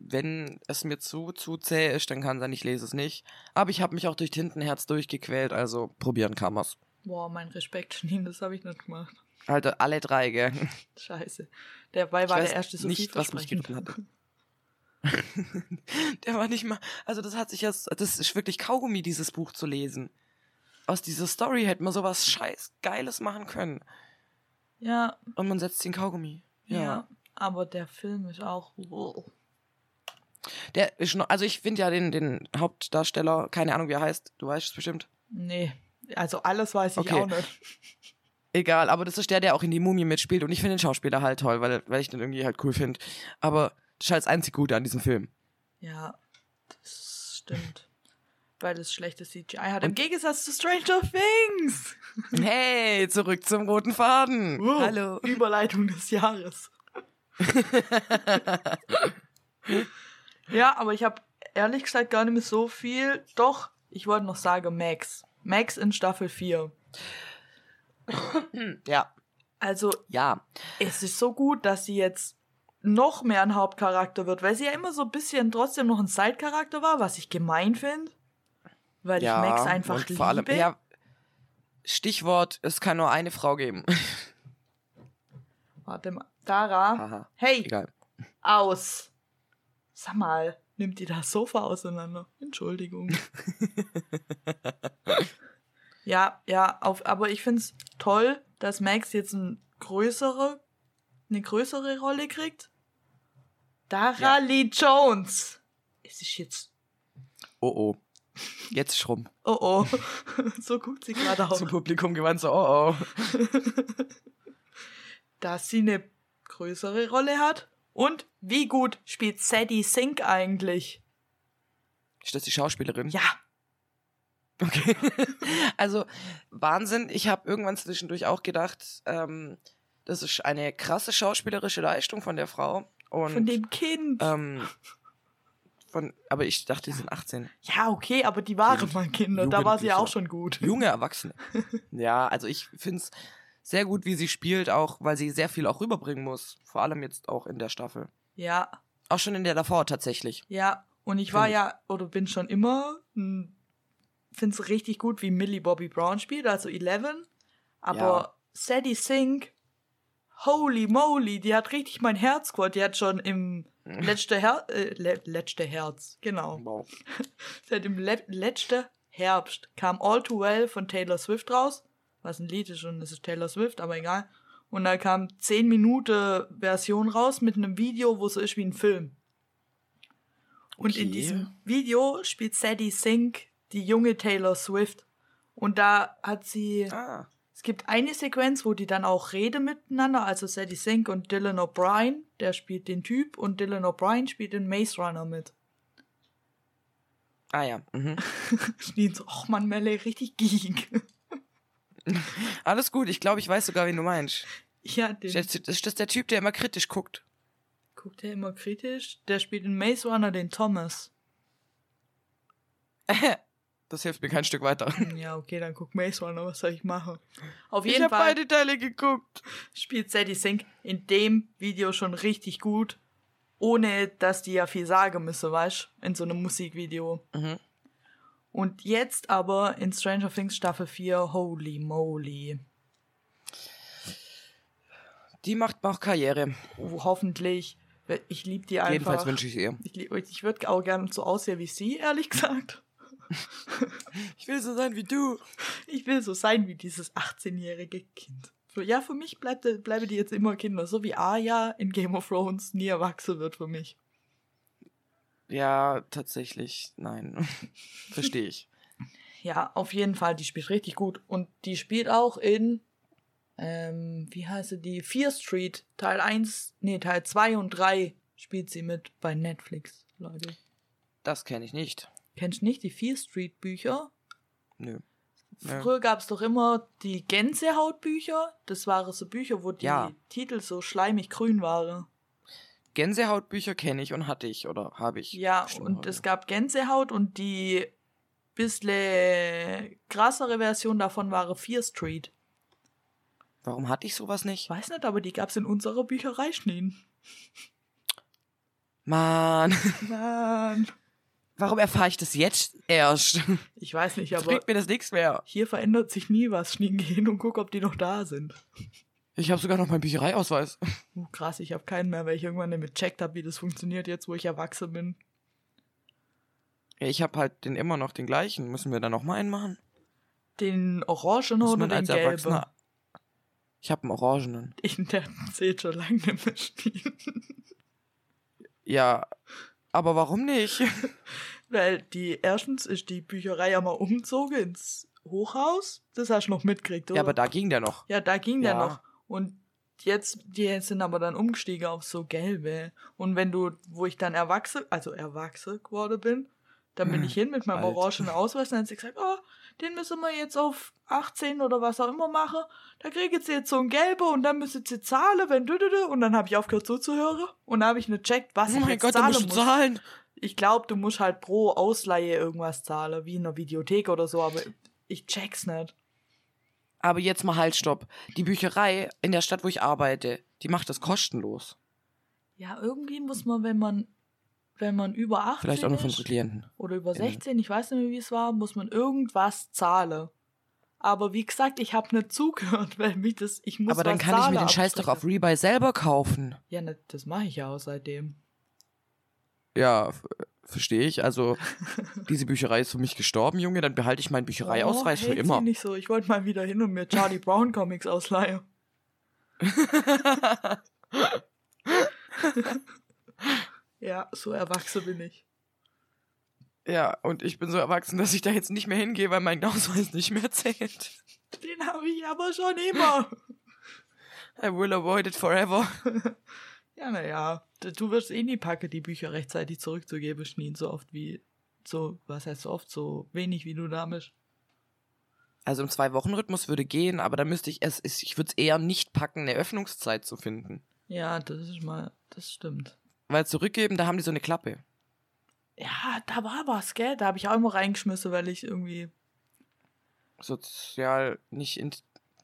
Wenn es mir zu, zu zäh ist, dann kann sein, ich lese es nicht. Aber ich habe mich auch durch Tintenherz durchgequält, also probieren kann man's. Boah, mein Respekt, Janine, das habe ich nicht gemacht. Alter, alle drei, gell? Scheiße. Dabei war der erste so nicht, was mich geritten hatte. Der war nicht mal. Also, das hat sich jetzt. Das ist wirklich Kaugummi, dieses Buch zu lesen. Aus dieser Story hätte man sowas scheiß Geiles machen können. Ja, Und man setzt den Kaugummi. ja, Ja. Aber der Film ist auch. oh. Der ist noch. Also, ich finde ja den, den Hauptdarsteller, keine Ahnung, wie er heißt. Du weißt es bestimmt. Nee. Also alles weiß ich Okay. auch nicht. Egal, aber das ist der, der auch in die Mumie mitspielt. Und ich finde den Schauspieler halt toll, weil, weil ich den irgendwie halt cool finde. Aber das ist halt das einzig Gute an diesem Film. Ja, das stimmt. Weil es schlechtes CGI hat. Im Gegensatz zu Stranger Things. Hey, zurück zum roten Faden. Wow, Hallo. Überleitung des Jahres. ja, aber ich habe ehrlich gesagt gar nicht mehr so viel. Doch, ich wollte noch sagen Max. Max in Staffel 4. Ja. Also Ja. es ist so gut, dass sie jetzt noch mehr ein Hauptcharakter wird, weil sie ja immer so ein bisschen trotzdem noch ein Side-Charakter war, was ich gemein finde. Weil ja. ich Max einfach und liebe. vor allem, ja, Stichwort, es kann nur eine Frau geben. Warte mal. Dara. Haha. Hey, Egal. aus. Sag mal, nimmt die das Sofa auseinander? Entschuldigung. ja, ja, auf, aber ich find's toll, dass Max jetzt ein größere, eine größere Rolle kriegt. Dara Ja. Lee Jones. Es ist jetzt. Oh oh. Jetzt ist rum. Oh oh. so guckt sie gerade auch. Zum Publikum gewandt so, oh oh. Dass sie eine größere Rolle hat. Und wie gut spielt Sadie Sink eigentlich? Ist das die Schauspielerin? Ja, Okay. also, Wahnsinn. Ich habe irgendwann zwischendurch auch gedacht, ähm, das ist eine krasse schauspielerische Leistung von der Frau. Und, von dem Kind. ähm, von, aber ich dachte, die sind 18. Ja, okay, aber die waren mal Kinder, da war sie ja auch schon gut. Junge Erwachsene. ja, also ich finde es sehr gut, wie sie spielt, auch weil sie sehr viel auch rüberbringen muss. Vor allem jetzt auch in der Staffel. Ja, Auch schon in der davor tatsächlich. ja. Und ich war ja, oder bin schon immer, finde es richtig gut, wie Millie Bobby Brown spielt, also Eleven. Aber Ja. Sadie Sink, holy moly, die hat richtig mein Herz geholt. Die hat schon im letzte, Her äh, le letzte Herz, genau. Wow. Seit dem Le letzten Herbst kam All Too Well von Taylor Swift raus. Was ein Lied ist und es ist Taylor Swift, aber egal. Und da kam 10 Minuten Version raus mit einem Video, wo so ist wie ein Film. Und in Okay. diesem Video spielt Sadie Sink die junge Taylor Swift. Und da hat sie. Ah. Es gibt eine Sequenz, wo die dann auch reden miteinander, also Sadie Sink und Dylan O'Brien, der spielt den Typ und Dylan O'Brien spielt den Maze Runner mit. Ah ja. Mhm. Schnien so, ach man, Melle, richtig geek. Alles gut, ich glaube, ich weiß sogar, wen du meinst. Ja, den Das ist das der Typ, der immer kritisch guckt. guckt er immer kritisch. Der spielt in Maze Runner den Thomas. Das hilft mir kein Stück weiter. Ja, okay, dann guck Maze Runner, was soll ich machen? Auf Ich jeden habe Fall beide Teile geguckt. spielt Sadie Sink in dem Video schon richtig gut, ohne dass die ja viel sagen müsse, weißt in so einem Musikvideo. Mhm. Und jetzt aber in Stranger Things Staffel 4, holy moly. Die macht noch Karriere. Oh, hoffentlich. Ich liebe die einfach. Jedenfalls wünsche ich ihr. Ich, ich würde auch gerne so aussehen wie sie, ehrlich gesagt. Ich will so sein wie du. Ich will so sein wie dieses 18-jährige Kind. Ja, für mich bleibt, bleiben die jetzt immer Kinder. So wie Arya in Game of Thrones nie erwachsen wird für mich. Ja, tatsächlich, nein. Verstehe ich. Ja, auf jeden Fall, die spielt richtig gut. Und die spielt auch in, ähm, wie heißt sie die? Fear Street, Teil 1, nee, Teil 2 und 3 spielt sie mit bei Netflix, Leute. Das kenne ich nicht. Kennst du nicht die Fear Street Bücher? Nö. Früher gab es doch immer die Gänsehautbücher. Das waren so Bücher, wo die Ja. Titel so schleimig grün waren. Gänsehautbücher kenne ich und hatte ich oder habe ich. Ja, und noch, es gab Gänsehaut und die bisschen krassere Version davon war Fear Street. Warum hatte ich sowas Ich nicht? weiß nicht, aber die gab's in unserer Bücherei Schneen. Mann, Mann. warum erfahre ich das jetzt erst? Ich weiß nicht, aber bringt mir das nichts mehr. hier verändert sich nie was. Schneen gehen und guck, ob die noch da sind. Ich habe sogar noch meinen Büchereiausweis. Oh, krass, ich habe keinen mehr, weil ich irgendwann nicht gecheckt habe, wie das funktioniert jetzt, wo ich erwachsen bin. Ja, ich habe halt den immer noch den gleichen. Müssen wir da noch mal einen machen? Den orangenen oder den gelben? Ich habe einen orangenen. Den, der zählt schon lange nicht mehr Schneen. Ja, aber warum nicht? Weil die, erstens ist die Bücherei ja mal umgezogen ins Hochhaus. Das hast du noch mitgekriegt, oder? Ja, aber da ging der noch. Ja, da ging der Ja. noch. Und jetzt, die sind aber dann umgestiegen auf so gelbe. Und wenn du, wo ich dann erwachsen, also erwachsen geworden bin, dann bin Hm, ich hin mit meinem alt. orangenen Ausweis und dann hat sie gesagt, oh, den müssen wir jetzt auf 18 oder was auch immer machen. Da kriegt sie jetzt so ein gelbe und dann müsst ihr zahlen, wenn du, du, du. Und dann habe ich aufgehört zuzuhören. Und dann habe ich nicht checkt, was Oh ich mein jetzt Gott, zahlen muss. zahlen. Ich glaube, du musst halt pro Ausleihe irgendwas zahlen, wie in einer Videothek oder so, aber ich check's nicht. Aber jetzt mal halt, stopp. Die Bücherei in der Stadt, wo ich arbeite, die macht das kostenlos. Ja, irgendwie muss man, wenn man, wenn man über 18 Vielleicht auch nur für unsere Klienten. oder über Innen. 16, ich weiß nicht mehr, wie es war, muss man irgendwas zahlen. Aber wie gesagt, ich habe nicht zugehört, weil mich das, ich muss Aber dann kann ich mir den Scheiß doch auf. Rebuy selber kaufen. Ja, ne, das mache ich ja auch seitdem. Ja, verstehe ich. Also, diese Bücherei ist für mich gestorben, Junge. Dann behalte ich meinen Büchereiausweis oh, für immer. Nicht so. Ich wollte mal wieder hin und mir Charlie Brown Comics ausleihen. Ja, so erwachsen bin ich. ja, und ich bin so erwachsen, dass ich da jetzt nicht mehr hingehe, weil mein Ausweis nicht mehr zählt. Den habe ich aber schon immer. I will avoid it forever. Ja, naja, du wirst eh nie packen, die Bücher rechtzeitig zurückzugeben, Schneen, so oft wie, so, was heißt so oft, so wenig wie du da bist. Also im Zwei-Wochen-Rhythmus würde gehen, aber da müsste ich es, ich würde es eher nicht packen, eine Öffnungszeit zu finden. Ja, das ist mal, das stimmt. Weil zurückgeben, da haben die so eine Klappe. Ja, da war was, gell? Da habe ich auch immer reingeschmissen, weil ich irgendwie, Sozial nicht in.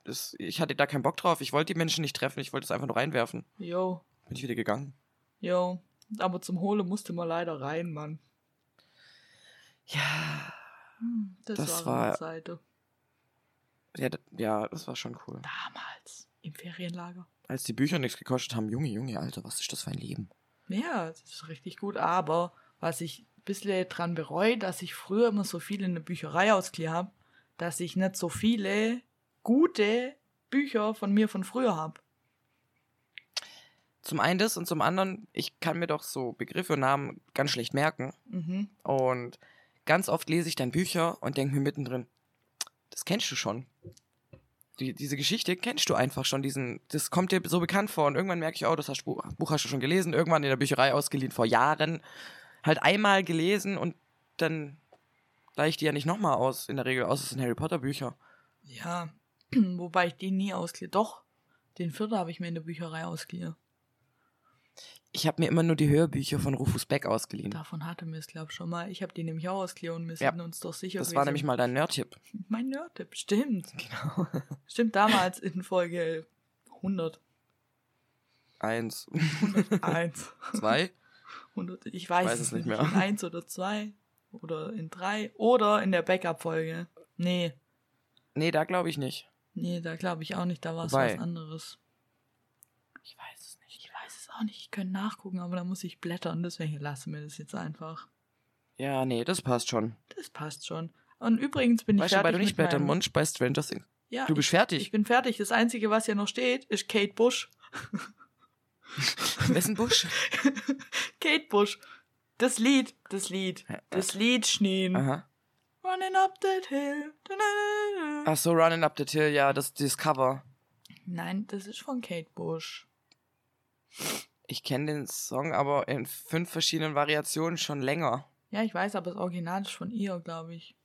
Das, ich hatte da keinen Bock drauf. Ich wollte die Menschen nicht treffen. Ich wollte es einfach nur reinwerfen. yo, Bin ich wieder gegangen. yo, aber zum Holen musste man leider rein, Mann. Ja. Hm, das, Das war war- Seite. Ja, ja, das war schon cool. Damals, im Ferienlager. Als die Bücher nichts gekostet haben, Junge, Junge, Alter, was ist das für ein Leben? Ja, das ist richtig gut. Aber was ich ein bisschen dran bereue, dass ich früher immer so viel in der Bücherei ausgeliehen habe, dass ich nicht so viele gute Bücher von mir von früher habe. Zum einen das und zum anderen, ich kann mir doch so Begriffe und Namen ganz schlecht merken. Mhm. Und ganz oft lese ich dann Bücher und denke mir mittendrin, das kennst du schon. Die, diese Geschichte kennst du einfach schon. Diesen, das kommt dir so bekannt vor. Und irgendwann merke ich, oh, das hast, Buch, Buch hast du schon gelesen. Irgendwann in der Bücherei ausgeliehen vor Jahren. Halt einmal gelesen und dann leihe ich die ja nicht nochmal aus. In der Regel, außer es sind Harry Potter Bücher. Ja, wobei ich die nie ausgeliehen Doch, Den vierten habe ich mir in der Bücherei ausgeliehen. Ich habe mir immer nur die Hörbücher von Rufus Beck ausgeliehen. Davon hatte mir es, glaube ich, schon mal. Ich habe die nämlich auch ausgeliehen und wir Ja. sind uns doch sicher. Das war nämlich mal dein Nerd-Tipp. Mein Nerd-Tipp, stimmt. Genau. Stimmt, damals in Folge 100. Eins, 1. zwei. 100, ich weiß, weiß es nicht mehr. In 1 oder 2 oder in 3 oder in der Backup-Folge. Nee, Nee, da glaube ich nicht. nee, da glaube ich auch nicht. Da war es was anderes. Ich weiß es nicht. Ich weiß es auch nicht. Ich könnte nachgucken, aber da muss ich blättern. Deswegen lassen wir das jetzt einfach. Ja, nee, das passt schon. Das passt schon. Und übrigens bin ich Weißt du, fertig weil du nicht blättern meinem- musst bei Stranger Things. Ja, Du bist fertig. Ich bin fertig. Das Einzige, was hier noch steht, ist Kate Bush. Wessen Busch? Kate Bush. Das Lied, das Lied, das Lied Schneen. Aha. Running up that hill. Da-da-da-da. Ach so, Running Up the Hill, ja, das das Cover. Nein, das ist von Kate Bush. Ich kenne den Song aber in fünf verschiedenen Variationen schon länger. Ja, ich weiß, aber das Original ist von ihr, glaube ich.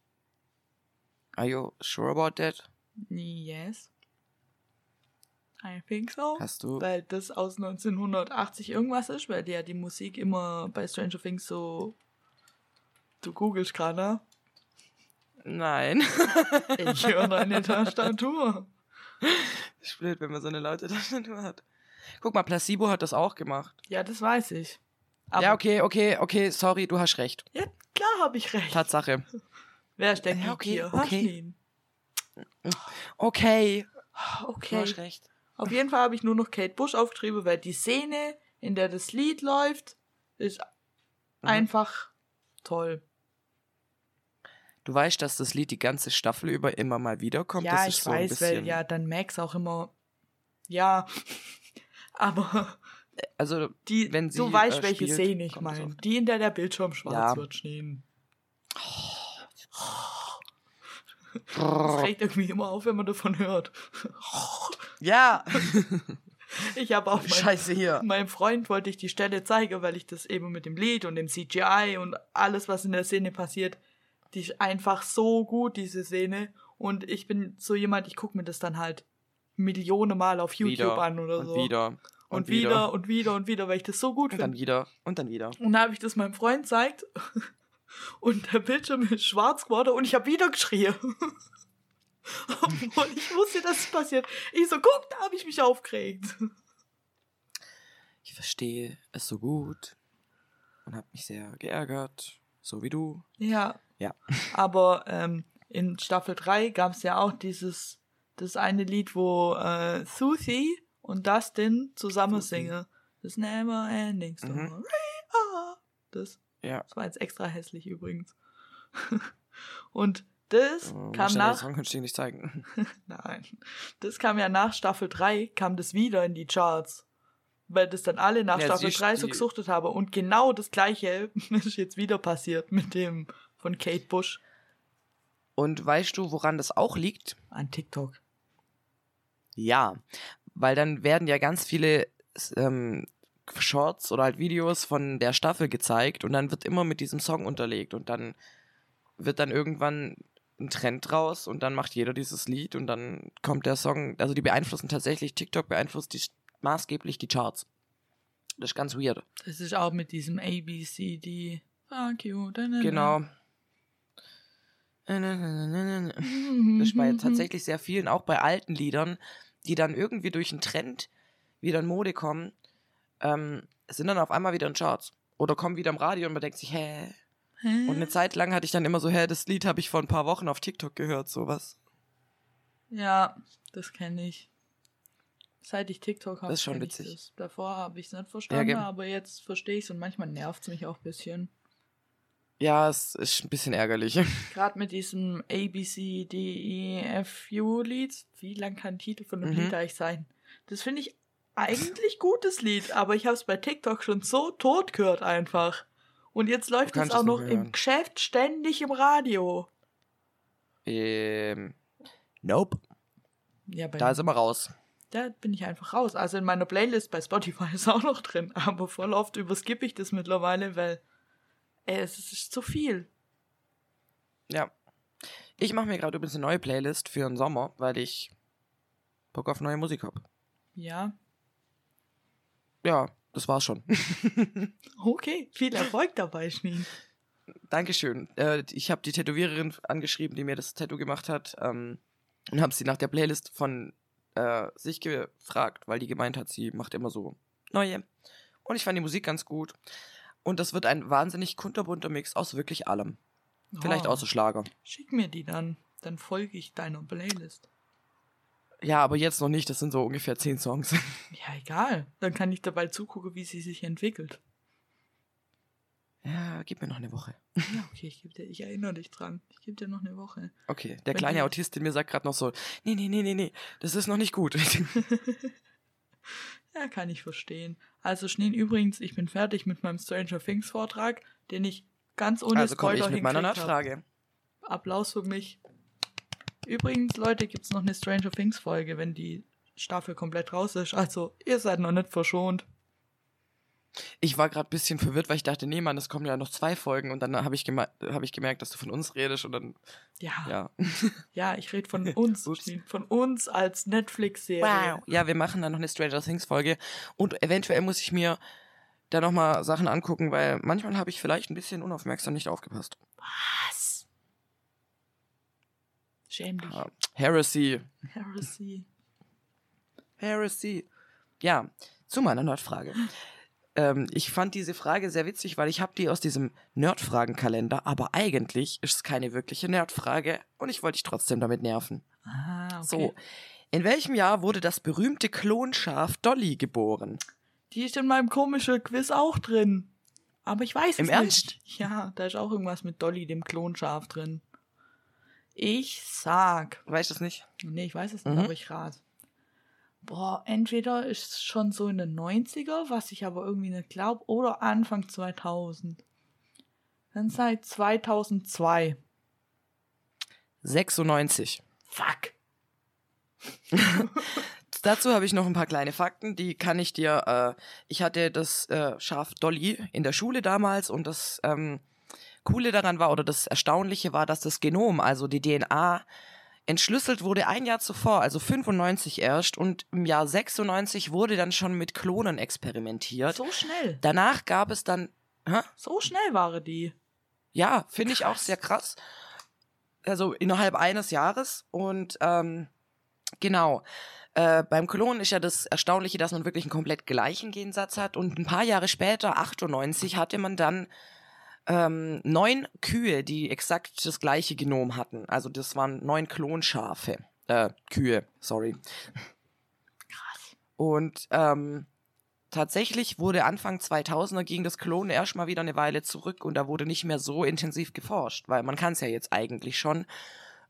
Are you sure about that? Yes. I think so. Hast du? Weil das aus 1980 irgendwas ist, weil die ja die Musik immer bei Stranger Things so. Du googelst gerade, ne? Nein. Ich höre deine Tastatur. ist blöd, wenn man so eine laute Tastatur hat. Guck mal, Placebo hat das auch gemacht. Ja, das weiß ich. Aber ja, okay, okay, okay, sorry, du hast recht. Ja, klar habe ich recht. Tatsache. Wer ist denn Ja, ja, okay, okay, okay. Okay, du Okay. hast recht. Auf jeden Fall habe ich nur noch Kate Bush aufgeschrieben, weil die Szene, in der das Lied läuft, ist Mhm. einfach toll. Du weißt, dass das Lied die ganze Staffel über immer mal wiederkommt. ja, das ist ich so weiß, weil ja dann Max auch immer. Ja, aber Also, die, wenn sie, du weißt, äh, welche Szene ich meine. Die, in der der Bildschirm schwarz Ja. wird, stehen. Das regt irgendwie immer auf, wenn man davon hört. ja, Ich habe auch mein, scheiße hier. meinem Freund wollte ich die Stelle zeigen, weil ich das eben mit dem Lied und dem CGI und alles, was in der Szene passiert, die ist einfach so gut, diese Szene. Und ich bin so jemand, ich gucke mir das dann halt Millionen Mal auf YouTube wieder an oder und so. wieder und, wieder. und wieder und wieder, weil ich das so gut und dann finde. wieder und dann wieder. Und dann habe ich das meinem Freund gezeigt und der Bildschirm ist schwarz geworden und ich habe wieder geschrien. Obwohl ich wusste, dass es passiert. Ich so, guck, da habe ich mich aufgeregt. Ich verstehe es so gut und habe mich sehr geärgert, so wie du. Ja. Ja. Aber ähm, in Staffel 3 gab es ja auch dieses, das eine Lied, wo äh, Susie und Dustin zusammen Susie. singen. Das Never Ending Story. Mhm. Das, Ja. das war jetzt extra hässlich übrigens. und das Äh, kam wahrscheinlich Den nach. Song kannst du dir nicht zeigen. Nein. Das kam ja nach Staffel 3, kam das wieder in die Charts. Weil das dann alle nach Ja, Staffel siehst 3 so gesuchtet haben. Und genau das gleiche ist jetzt wieder passiert mit dem von Kate Bush Und weißt du, woran das auch liegt? an TikTok. Ja, weil dann werden ja ganz viele ähm, Shorts oder halt Videos von der Staffel gezeigt und dann wird immer mit diesem Song unterlegt und dann wird dann irgendwann ein Trend draus und dann macht jeder dieses Lied und dann kommt der Song, also die beeinflussen tatsächlich, TikTok beeinflusst die, maßgeblich die Charts. Das ist ganz weird. Das ist auch mit diesem ABCD. Fuck you. da, da, da. Genau. Das ist bei tatsächlich sehr vielen, auch bei alten Liedern, die dann irgendwie durch einen Trend wieder in Mode kommen, ähm, sind dann auf einmal wieder in Charts. Oder kommen wieder im Radio und man denkt sich, hä? Hä? Und eine Zeit lang hatte ich dann immer so, hä, das Lied habe ich vor ein paar Wochen auf TikTok gehört, sowas. Ja, das kenne ich. Seit ich TikTok habe. Das ist schon witzig. Davor habe ich es nicht verstanden, gell. aber jetzt verstehe ich es und manchmal nervt es mich auch ein bisschen. Ja, es ist ein bisschen ärgerlich. Gerade mit diesem A, B, C, D, E, F, U-Lied. Wie lang kann ein Titel von einem Mhm. Lied eigentlich sein? Das finde ich eigentlich gutes Lied, aber ich habe es bei TikTok schon so tot gehört einfach. Und jetzt läuft es auch noch mehr im hören. Geschäft ständig im Radio. ähm, nope. Ja, bei Da ist immer raus. da bin ich einfach raus. Also in meiner Playlist bei Spotify ist auch noch drin, aber voll oft überskippe ich das mittlerweile, weil ey, es ist zu viel. Ja. Ich mache mir gerade übrigens eine neue Playlist für den Sommer, weil ich Bock auf neue Musik habe. Ja. Ja, das war's schon. Okay, viel Erfolg dabei, Schnee. Dankeschön. Äh, ich habe die Tätowiererin angeschrieben, die mir das Tattoo gemacht hat, ähm, und habe sie nach der Playlist von äh, sich gefragt, weil die gemeint hat, sie macht immer so neue. Und ich fand die Musik ganz gut. Und das wird ein wahnsinnig kunterbunter Mix aus wirklich allem. Vielleicht Oh. außer Schlager. Schick mir die dann. Dann folge ich deiner Playlist. Ja, aber jetzt noch nicht. Das sind so ungefähr zehn Songs. Ja, egal. Dann kann ich dabei zugucken, wie sie sich entwickelt. ja, gib mir noch eine Woche. Ja, okay, ich, geb dir, ich erinnere dich dran. Ich gebe dir noch eine Woche. Okay, der Wenn kleine Autist in mir sagt gerade noch so, nee, nee, nee, nee, nee, das ist noch nicht gut. Ja, kann ich verstehen. Also, Schneen, übrigens, ich bin fertig mit meinem Stranger Things Vortrag, den ich ganz ohne also Spoiler ich mit meiner hingekriegt hab. Nachfrage. Applaus für mich. Übrigens, Leute, gibt's noch eine Stranger Things Folge, wenn die Staffel komplett raus ist. Also, ihr seid noch nicht verschont. Ich war gerade ein bisschen verwirrt, weil ich dachte, nee, Mann, es kommen ja noch zwei Folgen und dann habe ich, geme hab ich gemerkt, dass du von uns redest und dann, Ja, ja, ja. ich rede von uns, von uns als Netflix-Serie. Ja, wir machen dann noch eine Stranger Things Folge und eventuell muss ich mir da nochmal Sachen angucken, weil manchmal habe ich vielleicht ein bisschen unaufmerksam nicht aufgepasst. Was? Schäm dich. Heresy. Heresy. Heresy. Ja, zu meiner Nerdfrage. Ähm, ich fand diese Frage sehr witzig, weil ich habe die aus diesem Nerdfragenkalender, aber eigentlich ist es keine wirkliche Nerdfrage und ich wollte dich trotzdem damit nerven. Ah, okay. So, in welchem Jahr wurde das berühmte Klonschaf Dolly geboren? Die ist in meinem komischen Quiz auch drin. Aber ich weiß Im es Ernst? nicht. Ja, da ist auch irgendwas mit Dolly, dem Klonschaf drin. Ich sag. Weißt du es nicht? Nee, ich weiß es nicht, Mhm. aber ich rate. Boah, entweder ist es schon so in den 90er, was ich aber irgendwie nicht glaube, oder Anfang 2000. Dann seit 2002. 96. Fuck. Dazu habe ich noch ein paar kleine Fakten, die kann ich dir. Äh, ich hatte das äh, Schaf Dolly in der Schule damals und das ähm, Coole daran war oder das Erstaunliche war, dass das Genom, also die DNA, entschlüsselt wurde ein Jahr zuvor, also 95 erst und im Jahr 96 wurde dann schon mit Klonen experimentiert. So schnell. Danach gab es dann, hä? So schnell waren die. ja, finde ich auch sehr krass. Also innerhalb eines Jahres und ähm, genau. Äh, beim Klonen ist ja das Erstaunliche, dass man wirklich einen komplett gleichen Gensatz hat. Und ein paar Jahre später, 98, hatte man dann ähm, neun Kühe, die exakt das gleiche Genom hatten. Also das waren neun Klonschafe. Äh, Kühe, sorry. Krass. Und ähm, tatsächlich wurde Anfang 2000er ging das Klonen erstmal wieder eine Weile zurück und da wurde nicht mehr so intensiv geforscht, weil man kann es ja jetzt eigentlich schon.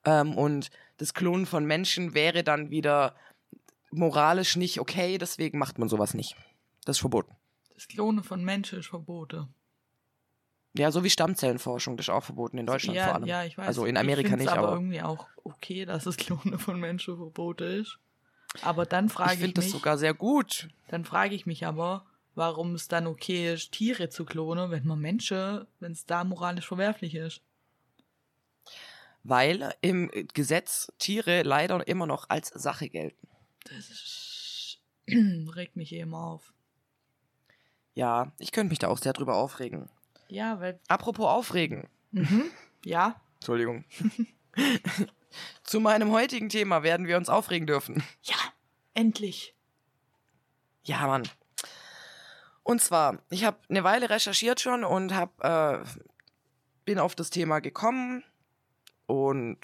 Ähm, und das Klonen von Menschen wäre dann wieder moralisch nicht okay, deswegen macht man sowas nicht. Das ist verboten. Das Klonen von Menschen ist verboten. Ja, so wie Stammzellenforschung, das ist auch verboten in Deutschland ja, vor allem. Ja, ich weiß. Also in Ich Amerika find's nicht, aber, aber irgendwie auch okay, dass das Klonen von Menschen verboten ist. Aber dann frage ich ich, finde das mich, sogar sehr gut. dann frage ich mich aber, warum es dann okay ist, Tiere zu klonen, wenn man Menschen, wenn es da moralisch verwerflich ist. Weil im Gesetz Tiere leider immer noch als Sache gelten. Das ist, regt mich eben auf. Ja, ich könnte mich da auch sehr drüber aufregen. Ja, weil, Apropos aufregen. mhm, ja, Entschuldigung. Zu meinem heutigen Thema werden wir uns aufregen dürfen. ja, endlich. Ja, Mann. Und zwar, ich habe eine Weile recherchiert schon und hab, äh, bin auf das Thema gekommen und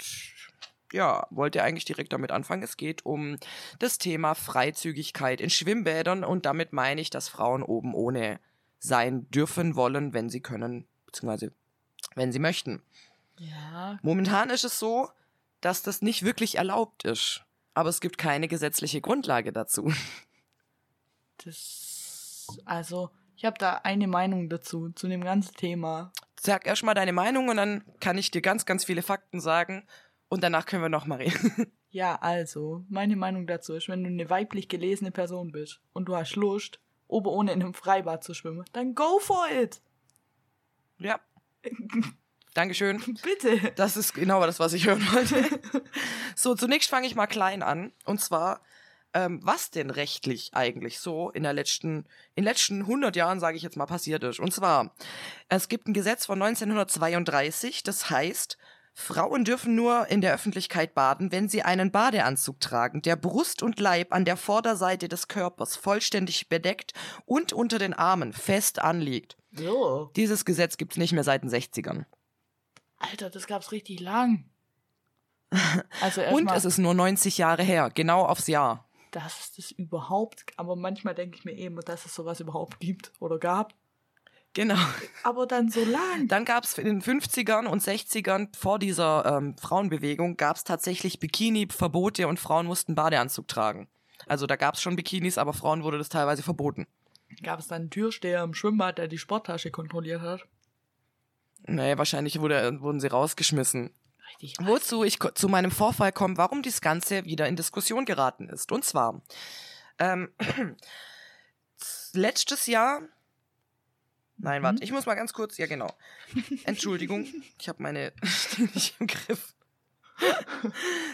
ja, wollte eigentlich direkt damit anfangen. Es geht um das Thema Freizügigkeit in Schwimmbädern und damit meine ich, dass Frauen oben ohne sein dürfen wollen, wenn sie können, beziehungsweise wenn sie möchten. Ja, Momentan ist es so, dass das nicht wirklich erlaubt ist. Aber es gibt keine gesetzliche Grundlage dazu. das, also, ich habe da eine Meinung dazu, zu dem ganzen Thema. Sag erst mal deine Meinung und dann kann ich dir ganz, ganz viele Fakten sagen und danach können wir noch mal reden. Ja, also, meine Meinung dazu ist, wenn du eine weiblich gelesene Person bist und du hast Lust, oben ohne in einem Freibad zu schwimmen, dann go for it! ja. Dankeschön. Bitte! Das ist genau das, was ich hören wollte. So, zunächst fange ich mal klein an. Und zwar ähm, was denn rechtlich eigentlich so in der letzten, in den letzten 100 Jahren, sage ich jetzt mal, passiert ist. Und zwar, es gibt ein Gesetz von 1932, das heißt, Frauen dürfen nur in der Öffentlichkeit baden, wenn sie einen Badeanzug tragen, der Brust und Leib an der Vorderseite des Körpers vollständig bedeckt und unter den Armen fest anliegt. So. Dieses Gesetz gibt's nicht mehr seit den 60ern. Alter, das gab's richtig lang. Also Und es ist nur 90 Jahre her, genau aufs Jahr. dass es das überhaupt, aber manchmal denke ich mir eben, dass es sowas überhaupt gibt oder gab. Genau. Aber dann so lang. Dann gab es in den 50ern und 60ern vor dieser ähm, Frauenbewegung gab es tatsächlich Bikini-Verbote und Frauen mussten Badeanzug tragen. Also da gab es schon Bikinis, aber Frauen wurde das teilweise verboten. Gab es dann einen Türsteher im Schwimmbad, der die Sporttasche kontrolliert hat? Nee, wahrscheinlich wurde, wurden sie rausgeschmissen. Richtig. Wozu ich zu meinem Vorfall komme, warum das Ganze wieder in Diskussion geraten ist. Und zwar, ähm, letztes Jahr, nein, warte, ich muss mal ganz kurz, ja genau. Entschuldigung, ich habe meine nicht im Griff.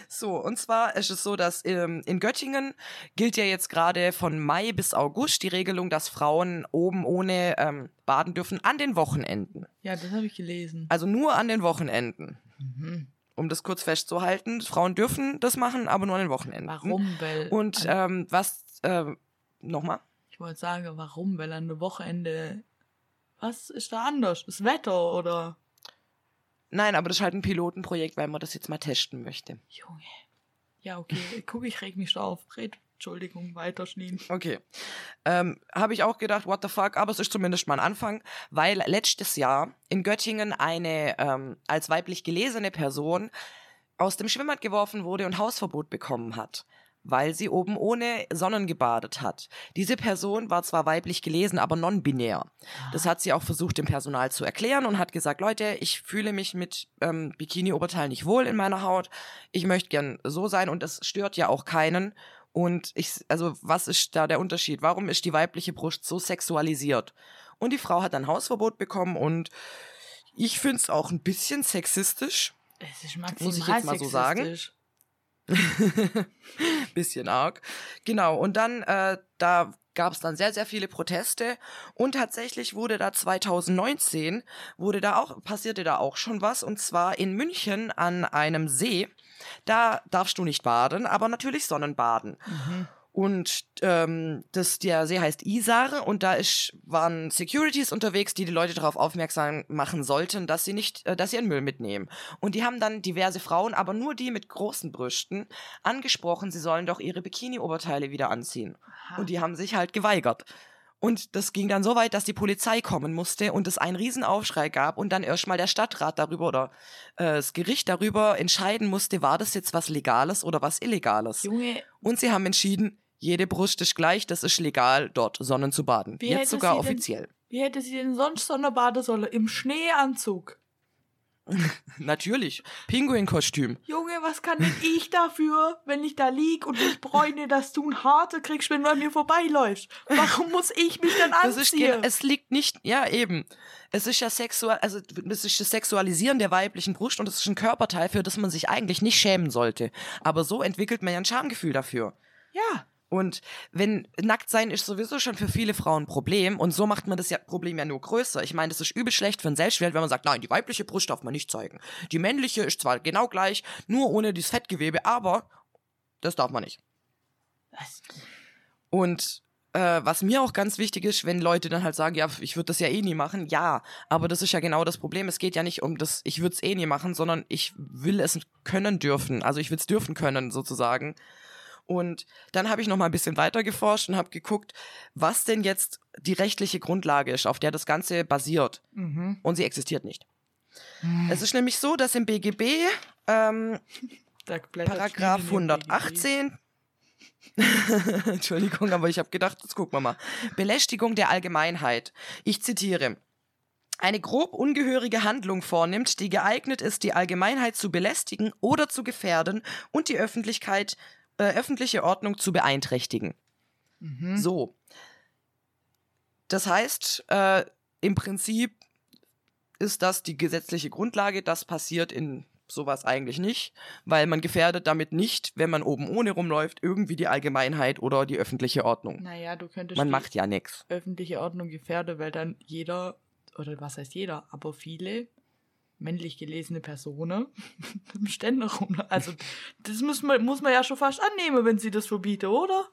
So, und zwar ist es so, dass ähm, in Göttingen gilt ja jetzt gerade von Mai bis August die Regelung, dass Frauen oben ohne ähm, baden dürfen an den Wochenenden. Ja, das habe ich gelesen. Also nur an den Wochenenden. Mhm. Um das kurz festzuhalten, Frauen dürfen das machen, aber nur an den Wochenenden. Warum? Weil Und ähm, was, äh, nochmal? ich wollte sagen, warum? Weil an dem Wochenende was ist da anders? Das Wetter oder Nein, aber das ist halt ein Pilotenprojekt, weil man das jetzt mal testen möchte. Junge. Ja, okay. Guck, ich reg mich schon auf. Red, Entschuldigung, weiter Schneen. Okay. Ähm, Habe ich auch gedacht, what the fuck, aber es ist zumindest mal ein Anfang, weil letztes Jahr in Göttingen eine ähm, als weiblich gelesene Person aus dem Schwimmbad geworfen wurde und Hausverbot bekommen hat, weil sie oben ohne Sonnen gebadet hat. Diese Person war zwar weiblich gelesen, aber non-binär. Das hat sie auch versucht, dem Personal zu erklären und hat gesagt, Leute, ich fühle mich mit ähm, Bikini-Oberteil nicht wohl in meiner Haut. Ich möchte gern so sein und es stört ja auch keinen. Und ich, also was ist da der Unterschied? Warum ist die weibliche Brust so sexualisiert? Und die Frau hat ein Hausverbot bekommen und ich finde es auch ein bisschen sexistisch. Es ist maximal Muss ich jetzt mal so sagen? bisschen arg. Genau, und dann, äh, da gab es dann sehr, sehr viele Proteste und tatsächlich wurde da 2019, wurde da auch, passierte da auch schon was und zwar in München an einem See. Da darfst du nicht baden, aber natürlich Sonnenbaden. Und ähm, das, der See heißt Isar und da ist, waren Securities unterwegs, die die Leute darauf aufmerksam machen sollten, dass sie nicht, äh, dass sie ihren Müll mitnehmen. Und die haben dann diverse Frauen, aber nur die mit großen Brüsten, angesprochen, sie sollen doch ihre Bikini-Oberteile wieder anziehen. Aha. Und die haben sich halt geweigert. Und das ging dann so weit, dass die Polizei kommen musste und es einen riesen Aufschrei gab und dann erstmal der Stadtrat darüber oder äh, das Gericht darüber entscheiden musste, war das jetzt was Legales oder was Illegales. Junge, Und sie haben entschieden, jede Brust ist gleich, das ist legal, dort Sonnen zu baden. Wie Jetzt sogar sie denn- offiziell. wie hätte sie denn sonst Sonnenbaden sollen? Im Schneeanzug. Natürlich. Pinguinkostüm. Junge, was kann denn ich dafür, wenn ich da lieg und ich bräune, dass du ein Harte kriegst, wenn du an mir vorbeiläufst? Warum muss ich mich dann anziehen? es liegt nicht, ja eben. Es ist ja sexual, also das ist das Sexualisieren der weiblichen Brust und es ist ein Körperteil, für das man sich eigentlich nicht schämen sollte. Aber so entwickelt man ja ein Schamgefühl dafür. ja, Und wenn nackt sein ist sowieso schon für viele Frauen ein Problem und so macht man das ja, Problem ja nur größer. Ich meine, das ist übel schlecht für ein Selbstwert, wenn man sagt, nein, die weibliche Brust darf man nicht zeigen. Die männliche ist zwar genau gleich, nur ohne dieses Fettgewebe, aber das darf man nicht. was? Und äh, was mir auch ganz wichtig ist, wenn Leute dann halt sagen, ja, ich würde das ja eh nie machen, ja, aber das ist ja genau das Problem. Es geht ja nicht um das, ich würde es eh nie machen, sondern ich will es können dürfen. Also ich will es dürfen können, sozusagen. Und dann habe ich noch mal ein bisschen weiter geforscht und habe geguckt, was denn jetzt die rechtliche Grundlage ist, auf der das Ganze basiert. Mhm. Und sie existiert nicht. Es ist nämlich so, dass im BGB ähm, Paragraph Schnee in dem 118. Entschuldigung, aber ich habe gedacht, jetzt gucken wir mal. Belästigung der Allgemeinheit. Ich zitiere. Eine grob ungehörige Handlung vornimmt, die geeignet ist, die Allgemeinheit zu belästigen oder zu gefährden und die Öffentlichkeit, äh, öffentliche Ordnung zu beeinträchtigen. Mhm. So. Das heißt, äh, im Prinzip ist das die gesetzliche Grundlage. Das passiert in sowas eigentlich nicht, weil man gefährdet damit nicht, wenn man oben ohne rumläuft, irgendwie die Allgemeinheit oder die öffentliche Ordnung. Naja, du könntest Man macht ja nichts. öffentliche Ordnung gefährden, weil dann jeder, oder was heißt jeder, aber viele männlich gelesene Personen im Ständer rum. Also, das muss man, muss man ja schon fast annehmen, wenn sie das verbieten, oder?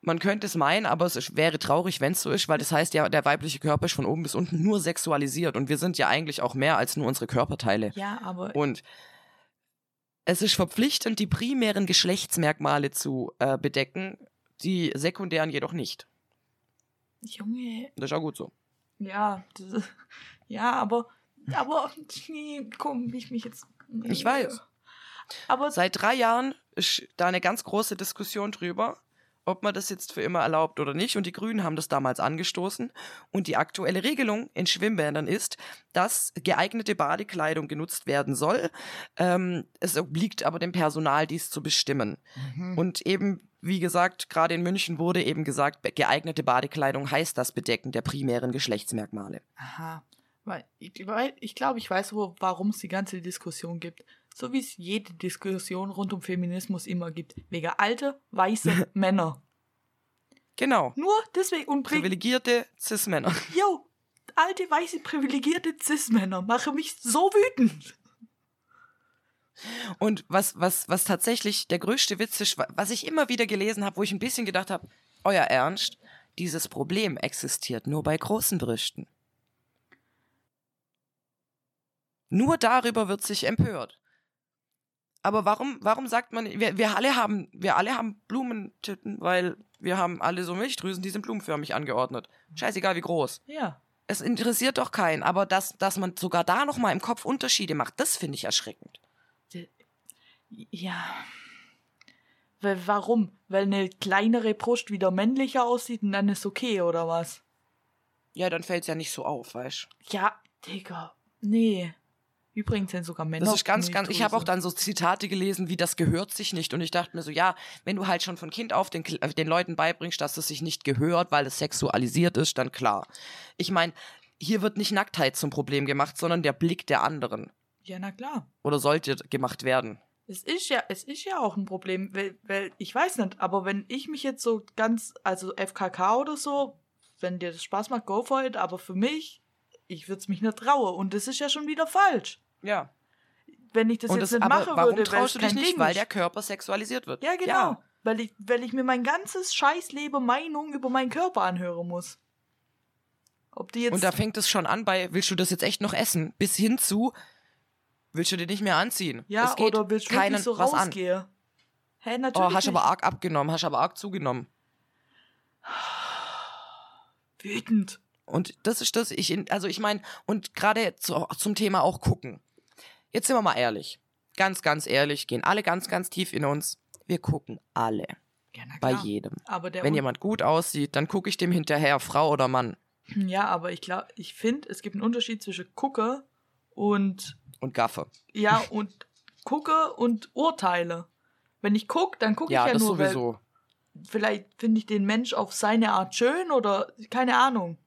Man könnte es meinen, aber es wäre traurig, wenn es so ist, weil das heißt ja, der weibliche Körper ist von oben bis unten nur sexualisiert und wir sind ja eigentlich auch mehr als nur unsere Körperteile. Ja, aber Und es ist verpflichtend, die primären Geschlechtsmerkmale zu äh, bedecken, die sekundären jedoch nicht. Junge, Das ist auch gut so. ja, das, ja, aber, aber, nee, komm, ich mich jetzt. Nee. Ich weiß. Aber Seit drei Jahren ist da eine ganz große Diskussion drüber, ob man das jetzt für immer erlaubt oder nicht. Und die Grünen haben das damals angestoßen. Und die aktuelle Regelung in Schwimmbädern ist, dass geeignete Badekleidung genutzt werden soll. Ähm, es obliegt aber dem Personal, dies zu bestimmen. Mhm. Und eben, wie gesagt, gerade in München wurde eben gesagt, geeignete Badekleidung heißt das Bedecken der primären Geschlechtsmerkmale. Aha. Weil ich, weil ich glaube, ich weiß, wo, warum es die ganze Diskussion gibt. So wie es jede Diskussion rund um Feminismus immer gibt. Wegen alte, weiße Männer. Genau. Nur deswegen. Und pri Privilegierte Cis-Männer. Yo, alte, weiße, privilegierte Cis-Männer machen mich so wütend. Und was, was, was tatsächlich der größte Witz ist, wa- was ich immer wieder gelesen habe, wo ich ein bisschen gedacht habe, euer Ernst, dieses Problem existiert nur bei großen Brüsten. Nur darüber wird sich empört. Aber warum, warum sagt man, wir, wir alle haben, wir alle haben Blumentitten, weil wir haben alle so Milchdrüsen, die sind blumenförmig angeordnet. Scheißegal wie groß. Ja. Es interessiert doch keinen, aber dass, dass man sogar da nochmal im Kopf Unterschiede macht, das finde ich erschreckend. Ja. Weil, warum? Weil eine kleinere Brust wieder männlicher aussieht und dann ist okay, oder was? Ja, dann fällt's ja nicht so auf, weißt Ja, Digga. Nee. Übrigens sind sogar Männer. Das ist ganz, ganz. Ich habe auch dann so Zitate gelesen, wie das gehört sich nicht. Und ich dachte mir so, ja, wenn du halt schon von Kind auf den, äh, den Leuten beibringst, dass es sich nicht gehört, weil es sexualisiert ist, dann klar. Ich meine, hier wird nicht Nacktheit zum Problem gemacht, sondern der Blick der anderen. Ja, na klar. Oder sollte gemacht werden. Es ist ja, es ist ja auch ein Problem, weil, weil ich weiß nicht, aber wenn ich mich jetzt so ganz, also FKK oder so, wenn dir das Spaß macht, go for it, aber für mich, ich würde es mich nicht trauen und das ist ja schon wieder falsch. Ja. Wenn ich das Und jetzt das, nicht aber machen warum würde, traust du dich nicht? Ding. Weil der Körper sexualisiert wird. ja, genau. Weil, ich, weil ich mir mein ganzes Scheißleben Meinung über meinen Körper anhören muss. Ob die jetzt. Und da fängt es schon an bei, willst du das jetzt echt noch essen? Bis hin zu, willst du dir nicht mehr anziehen? ja, es geht oder willst du keinen so an. rausgehen? Hä, natürlich. Oh, hast nicht. aber arg abgenommen, hast aber arg zugenommen. Wütend. Und das ist das, ich, in- also ich meine, und gerade zu, zum Thema auch gucken. Jetzt sind wir mal ehrlich. Ganz, ganz ehrlich, gehen alle ganz, ganz tief in uns. Wir gucken alle. Ja, Bei jedem. Wenn jemand gut aussieht, dann gucke ich dem hinterher, Frau oder Mann. Ja, aber ich glaube, ich finde, es gibt einen Unterschied zwischen gucke und Und Gaffe. ja und gucke und urteile. Wenn ich gucke, dann gucke Ja, ich ja das nur, sowieso. weil vielleicht finde ich den Mensch auf seine Art schön oder keine Ahnung.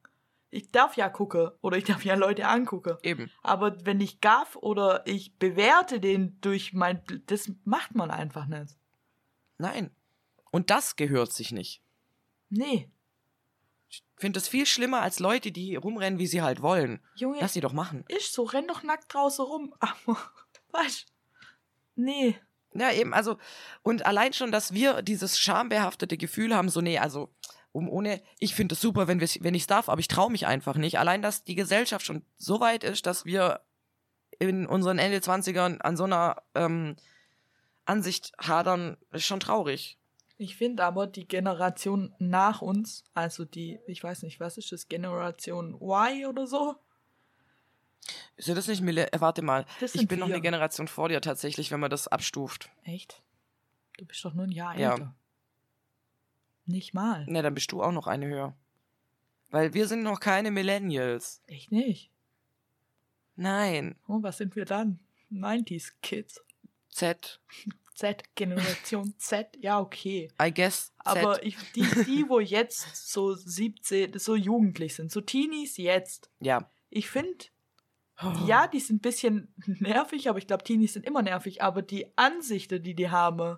Ich darf ja gucken oder ich darf ja Leute angucken. Eben. Aber wenn ich gaff oder ich bewerte den durch mein, das macht man einfach nicht. Nein. Und das gehört sich nicht. Nee, Ich finde es viel schlimmer als Leute, die rumrennen, wie sie halt wollen. Junge, Lass sie doch machen. ist so, renn doch nackt draußen rum. Aber, weißt nee. Ja, eben, also, und allein schon, dass wir dieses schambehaftete Gefühl haben, so, nee, also, um ohne, ich finde es super, wenn, wenn ich es darf, aber ich traue mich einfach nicht. Allein, dass die Gesellschaft schon so weit ist, dass wir in unseren Ende 20ern an so einer ähm, Ansicht hadern, ist schon traurig. Ich finde aber die Generation nach uns, also die, ich weiß nicht, was ist das, Generation Y oder so? Ist ja das nicht, Mille äh, warte mal, Das ich bin noch wir. eine Generation vor dir tatsächlich, wenn man das abstuft. Echt? Du bist doch nur ein Jahr Ja. Nicht mal. Ne, dann bist du auch noch eine höher. Weil wir sind noch keine Millennials. Echt nicht. Nein. Oh, was sind wir dann? 90s Kids. Z. Z, Generation Z, ja, okay. I guess. Z. Aber ich, die, die, wo jetzt so 17, so jugendlich sind, so Teenies jetzt, ja. ich finde, ja, die sind ein bisschen nervig, aber ich glaube, Teenies sind immer nervig, aber die Ansichten, die die haben,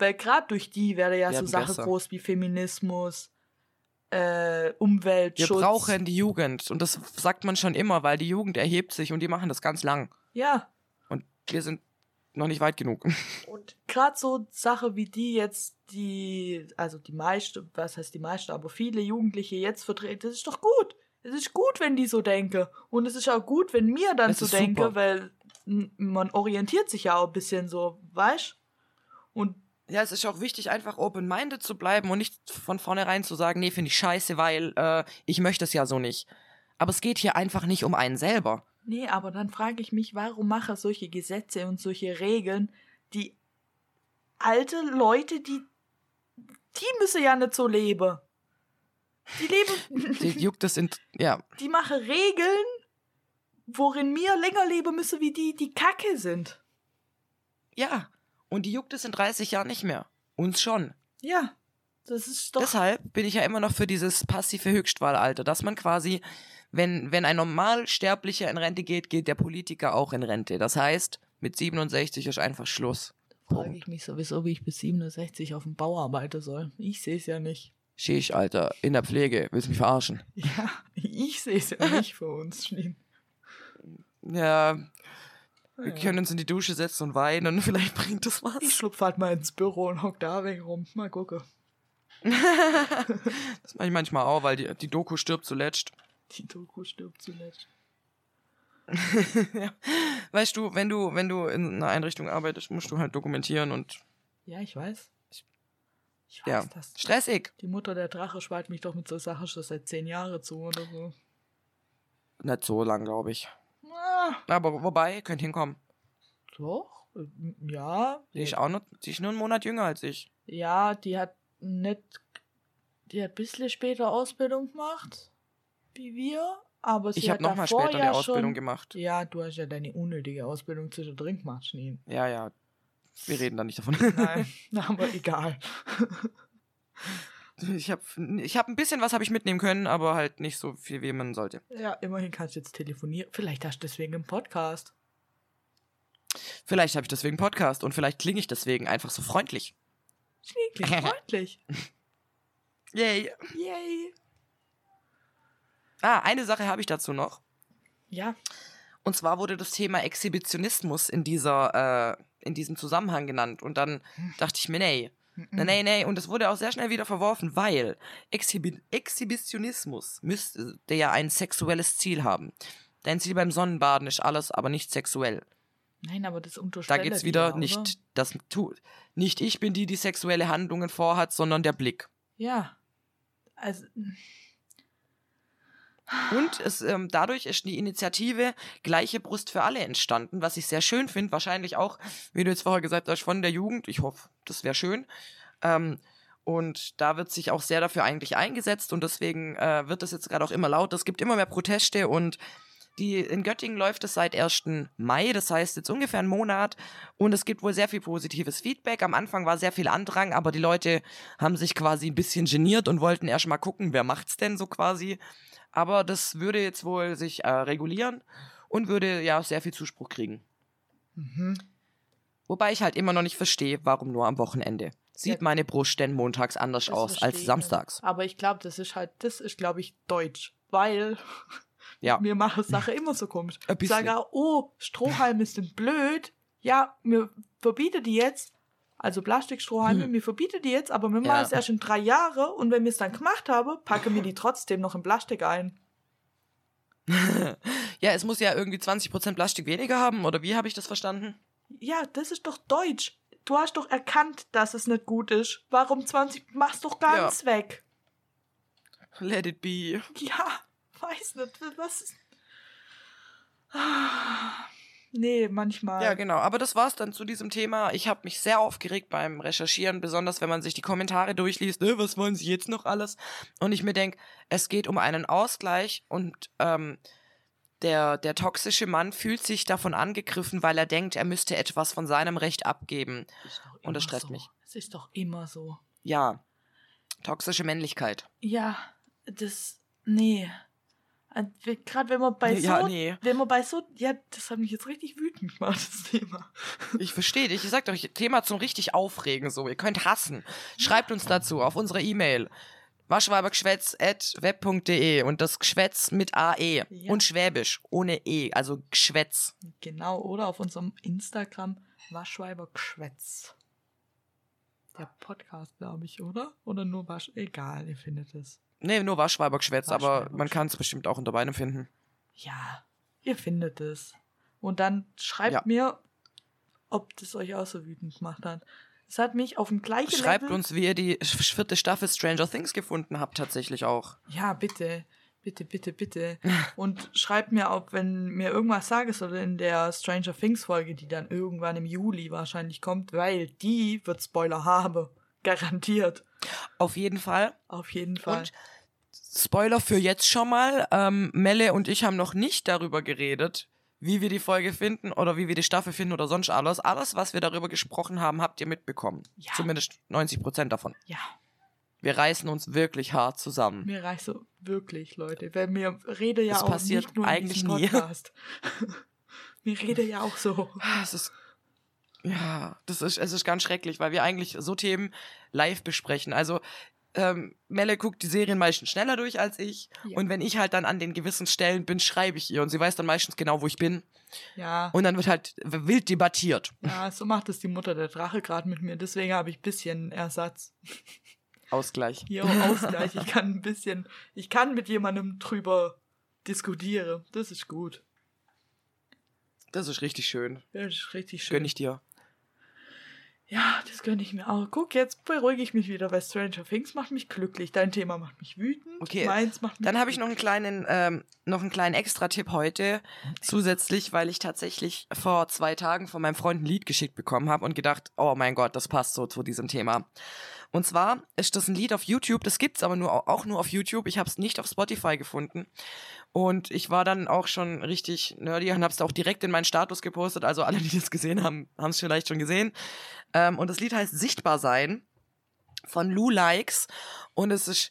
weil gerade durch die werde ja so Sachen besser. groß wie Feminismus, äh, Umweltschutz. Wir brauchen die Jugend. Und das sagt man schon immer, weil die Jugend erhebt sich und die machen das ganz lang. Ja, Und wir sind noch nicht weit genug. Und gerade so Sache wie die jetzt, die, also die meiste, was heißt die meiste, aber viele Jugendliche jetzt vertreten, das ist doch gut. Es ist gut, wenn die so denken. Und es ist auch gut, wenn mir dann Das so denke, super. weil man orientiert sich ja auch ein bisschen so, weißt? Und Ja, es ist auch wichtig, einfach open-minded zu bleiben und nicht von vornherein zu sagen, nee, finde ich scheiße, weil äh, ich möchte es ja so nicht. Aber es geht hier einfach nicht um einen selber. nee, aber dann frage ich mich, warum mache solche Gesetze und solche Regeln, die alte Leute, die, die müssen ja nicht so leben. Die leben. Die juckt es in, ja, die machen Regeln, worin wir länger leben müssen, wie die, die Kacke sind. ja. Und die juckt es in 30 Jahren nicht mehr. Uns schon. Ja, das ist doch. Deshalb bin ich ja immer noch für dieses passive Höchstwahlalter, dass man quasi, wenn, wenn ein Normalsterblicher in Rente geht, geht der Politiker auch in Rente. Das heißt, mit 67 ist einfach Schluss. frage ich mich sowieso, wie ich bis 67 auf dem Bau arbeiten soll. Ich sehe es ja nicht. Schisch, Alter, in der Pflege, willst mich verarschen? Ja, ich sehe es ja nicht für uns, Schneen. Ja, wir können uns in die Dusche setzen und weinen und vielleicht bringt das Ich was. schlupf halt mal ins Büro und hock da weg rum. Mal gucken. Das mache ich manchmal auch, weil die, die Doku stirbt zuletzt. Die Doku stirbt zuletzt. ja. Weißt du, wenn du, wenn du in einer Einrichtung arbeitest, musst du halt dokumentieren und Ja, ich weiß. Ich weiß ja, das. stressig. Die Mutter der Drache schweigt mich doch mit so Sachen schon seit zehn Jahren zu oder so. Nicht so lang, glaube ich. Aber wobei, könnt hinkommen. doch. äh, Ja. Die ist auch noch, die ist nur einen Monat jünger als ich. Ja, die hat nicht. Die hat ein bisschen später Ausbildung gemacht. Wie wir. Aber sie Ich habe hat nochmal später ja die Ausbildung schon, gemacht. Ja, du hast ja deine unnötige Ausbildung zwischendrin gemacht, Schneen. Ja, ja. Wir reden da nicht davon. Nein, aber egal. Ich habe ich hab ein bisschen was habe ich mitnehmen können, aber halt nicht so viel, wie man sollte. Ja, immerhin kannst du jetzt telefonieren. Vielleicht hast du deswegen einen Podcast. Vielleicht habe ich deswegen einen Podcast und vielleicht klinge ich deswegen einfach so freundlich. Klingt freundlich. Yay. Yay. Ah, eine Sache habe ich dazu noch. Ja, Und zwar wurde das Thema Exhibitionismus in dieser, äh, in diesem Zusammenhang genannt. Und dann dachte ich mir, nee. Nee, nee, nee. Und es wurde auch sehr schnell wieder verworfen, weil Exhibi Exhibitionismus müsste ja ein sexuelles Ziel haben. Dein Ziel beim Sonnenbaden ist alles, aber nicht sexuell. Nein, aber das Da unterstelle geht's wieder ja, nicht, das tut. Nicht ich bin die, die sexuelle Handlungen vorhat, sondern der Blick. Ja. Also, Und es, ähm, dadurch ist die Initiative Gleiche Brust für alle entstanden, was ich sehr schön finde. Wahrscheinlich auch, wie du jetzt vorher gesagt hast, von der Jugend. Ich hoffe, das wäre schön. Ähm, und da wird sich auch sehr dafür eigentlich eingesetzt und deswegen äh, wird das jetzt gerade auch immer lauter. Es gibt immer mehr Proteste und die, in Göttingen läuft es seit 1. Mai, das heißt jetzt ungefähr einen Monat. Und es gibt wohl sehr viel positives Feedback. Am Anfang war sehr viel Andrang, aber die Leute haben sich quasi ein bisschen geniert und wollten erst mal gucken, wer macht's denn so quasi. Aber das würde jetzt wohl sich äh, regulieren und würde ja sehr viel Zuspruch kriegen. mhm. Wobei ich halt immer noch nicht verstehe, warum nur am Wochenende. Sieht Ja. meine Brust denn montags anders Das aus als samstags? Aber ich glaube, das ist halt, das ist, glaube ich, deutsch. Weil Ja. mir macht Sache immer so komisch. Ich sage, oh, Strohhalme sind blöd. Ja, mir verbietet die jetzt, also Plastikstrohhalme, mir verbietet die jetzt, aber wir Hm. Ja. machen es erst in drei Jahre und wenn wir es dann gemacht haben, packen wir die trotzdem noch in Plastik ein. Ja, es muss ja irgendwie 20% Plastik weniger haben, oder wie habe ich das verstanden? Ja, das ist doch deutsch. Du hast doch erkannt, dass es nicht gut ist. Warum 20? Mach's doch ganz weg. Let it be. Ja, weiß nicht, was ist. Nee, manchmal. Ja, genau. Aber das war's dann zu diesem Thema. Ich habe mich sehr aufgeregt beim Recherchieren, besonders wenn man sich die Kommentare durchliest. Äh, was wollen Sie jetzt noch alles? Und ich mir denk, es geht um einen Ausgleich und ähm, der, der toxische Mann fühlt sich davon angegriffen, weil er denkt, er müsste etwas von seinem Recht abgeben. Und das stresst so. mich. Es ist doch immer so. Ja. Toxische Männlichkeit. Ja, das. Nee. Gerade wenn man bei Ja, so, nee. wenn man bei so, ja, das hat mich jetzt richtig wütend gemacht, das Thema. Ich verstehe dich. Ich sag doch, Thema zum richtig aufregen so. Ihr könnt hassen. Schreibt uns dazu auf unsere E-Mail. waschweibergeschwätz.web.de und das Geschwätz mit AE Ja. und Schwäbisch ohne E, also Geschwätz. Genau, oder auf unserem Instagram Waschweiber Geschwätz. Der Podcast, glaube ich, oder? Oder nur Wasch, egal, ihr findet es. Nee, nur Waschweibergeschwätz, aber man kann es bestimmt auch unter beidem finden. Ja, ihr findet es. Und dann schreibt Ja. mir, ob das euch auch so wütend gemacht hat. Es hat mich auf dem gleichen Schreibt Level... uns, wie ihr die vierte Staffel Stranger Things gefunden habt, tatsächlich auch. Ja, bitte. Bitte, bitte, bitte. Und schreibt mir auch, wenn mir irgendwas sagst oder in der Stranger Things Folge, die dann irgendwann im Juli wahrscheinlich kommt, weil die wird Spoiler haben. Garantiert. Auf jeden Fall. Auf jeden Fall. Und Spoiler für jetzt schon mal. Ähm, Melle und ich haben noch nicht darüber geredet, wie wir die Folge finden oder wie wir die Staffel finden oder sonst alles. Alles, was wir darüber gesprochen haben, habt ihr mitbekommen. Ja. Zumindest 90 Prozent davon. ja, Wir reißen uns wirklich hart zusammen. mir reicht so wirklich, Leute. Weil mir rede ja Das auch passiert nicht nur in eigentlich diesem nie. Podcast. mir rede ja auch so. Es ist, ja, das ist, es ist ganz schrecklich, weil wir eigentlich so Themen live besprechen. Also, ähm, Melle guckt die Serien meistens schneller durch als ich. Ja. Und wenn ich halt dann an den gewissen Stellen bin, schreibe ich ihr. Und sie weiß dann meistens genau, wo ich bin. Ja, Und dann wird halt wild debattiert. ja, so macht es die Mutter der Drache gerade mit mir. Deswegen habe ich ein bisschen Ersatz. Ausgleich. Hier Ausgleich. Ich kann ein bisschen, ich kann mit jemandem drüber diskutieren. Das ist gut. Das ist richtig schön. Das ist richtig schön. Gönn ich dir. Ja, das gönne ich mir auch. Guck, jetzt beruhige ich mich wieder, weil Stranger Things macht mich glücklich. Dein Thema macht mich wütend. Okay, Meins macht mich Dann habe ich noch einen kleinen, ähm, noch einen kleinen Extra-Tipp heute zusätzlich, weil ich tatsächlich vor zwei Tagen von meinem Freund ein Lied geschickt bekommen habe und gedacht, oh mein Gott, das passt so zu diesem Thema. Und zwar ist das ein Lied auf YouTube, das gibt's aber nur auch nur auf YouTube. Ich habe es nicht auf Spotify gefunden. Und ich war dann auch schon richtig nerdy und habe es auch direkt in meinen Status gepostet. Also alle, die das gesehen haben, haben es vielleicht schon gesehen. Ähm, und das Lied heißt Sichtbar sein von Lou Likes. Und es ist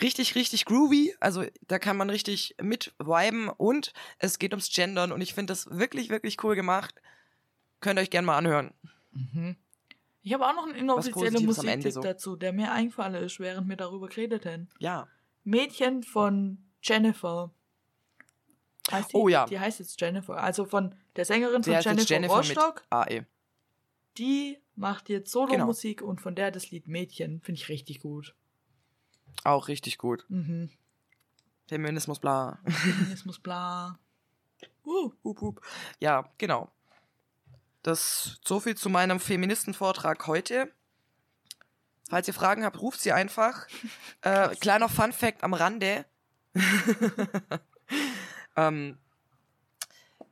richtig, richtig groovy. Also da kann man richtig mit viben und es geht ums Gendern und ich finde das wirklich, wirklich cool gemacht. Könnt ihr euch gerne mal anhören. Mhm. Ich habe auch noch einen inoffiziellen Musiktipp so. dazu, der mir eingefallen ist, während wir darüber geredet haben. Ja. Mädchen von Jennifer. Heißt die, Oh ja. Die heißt jetzt Jennifer. Also von der Sängerin Sie von Jennifer, Jennifer Rostock. AE. Die macht jetzt Genau. Solo-Musik und von der das Lied Mädchen. Finde ich richtig gut. Auch richtig gut. Mhm. Feminismus, bla. Feminismus, bla. Uh. Hup, hup. Ja, genau. Das so viel zu meinem Feministenvortrag heute. Falls ihr Fragen habt, ruft sie einfach. Äh, kleiner Fun Fact am Rande. ähm,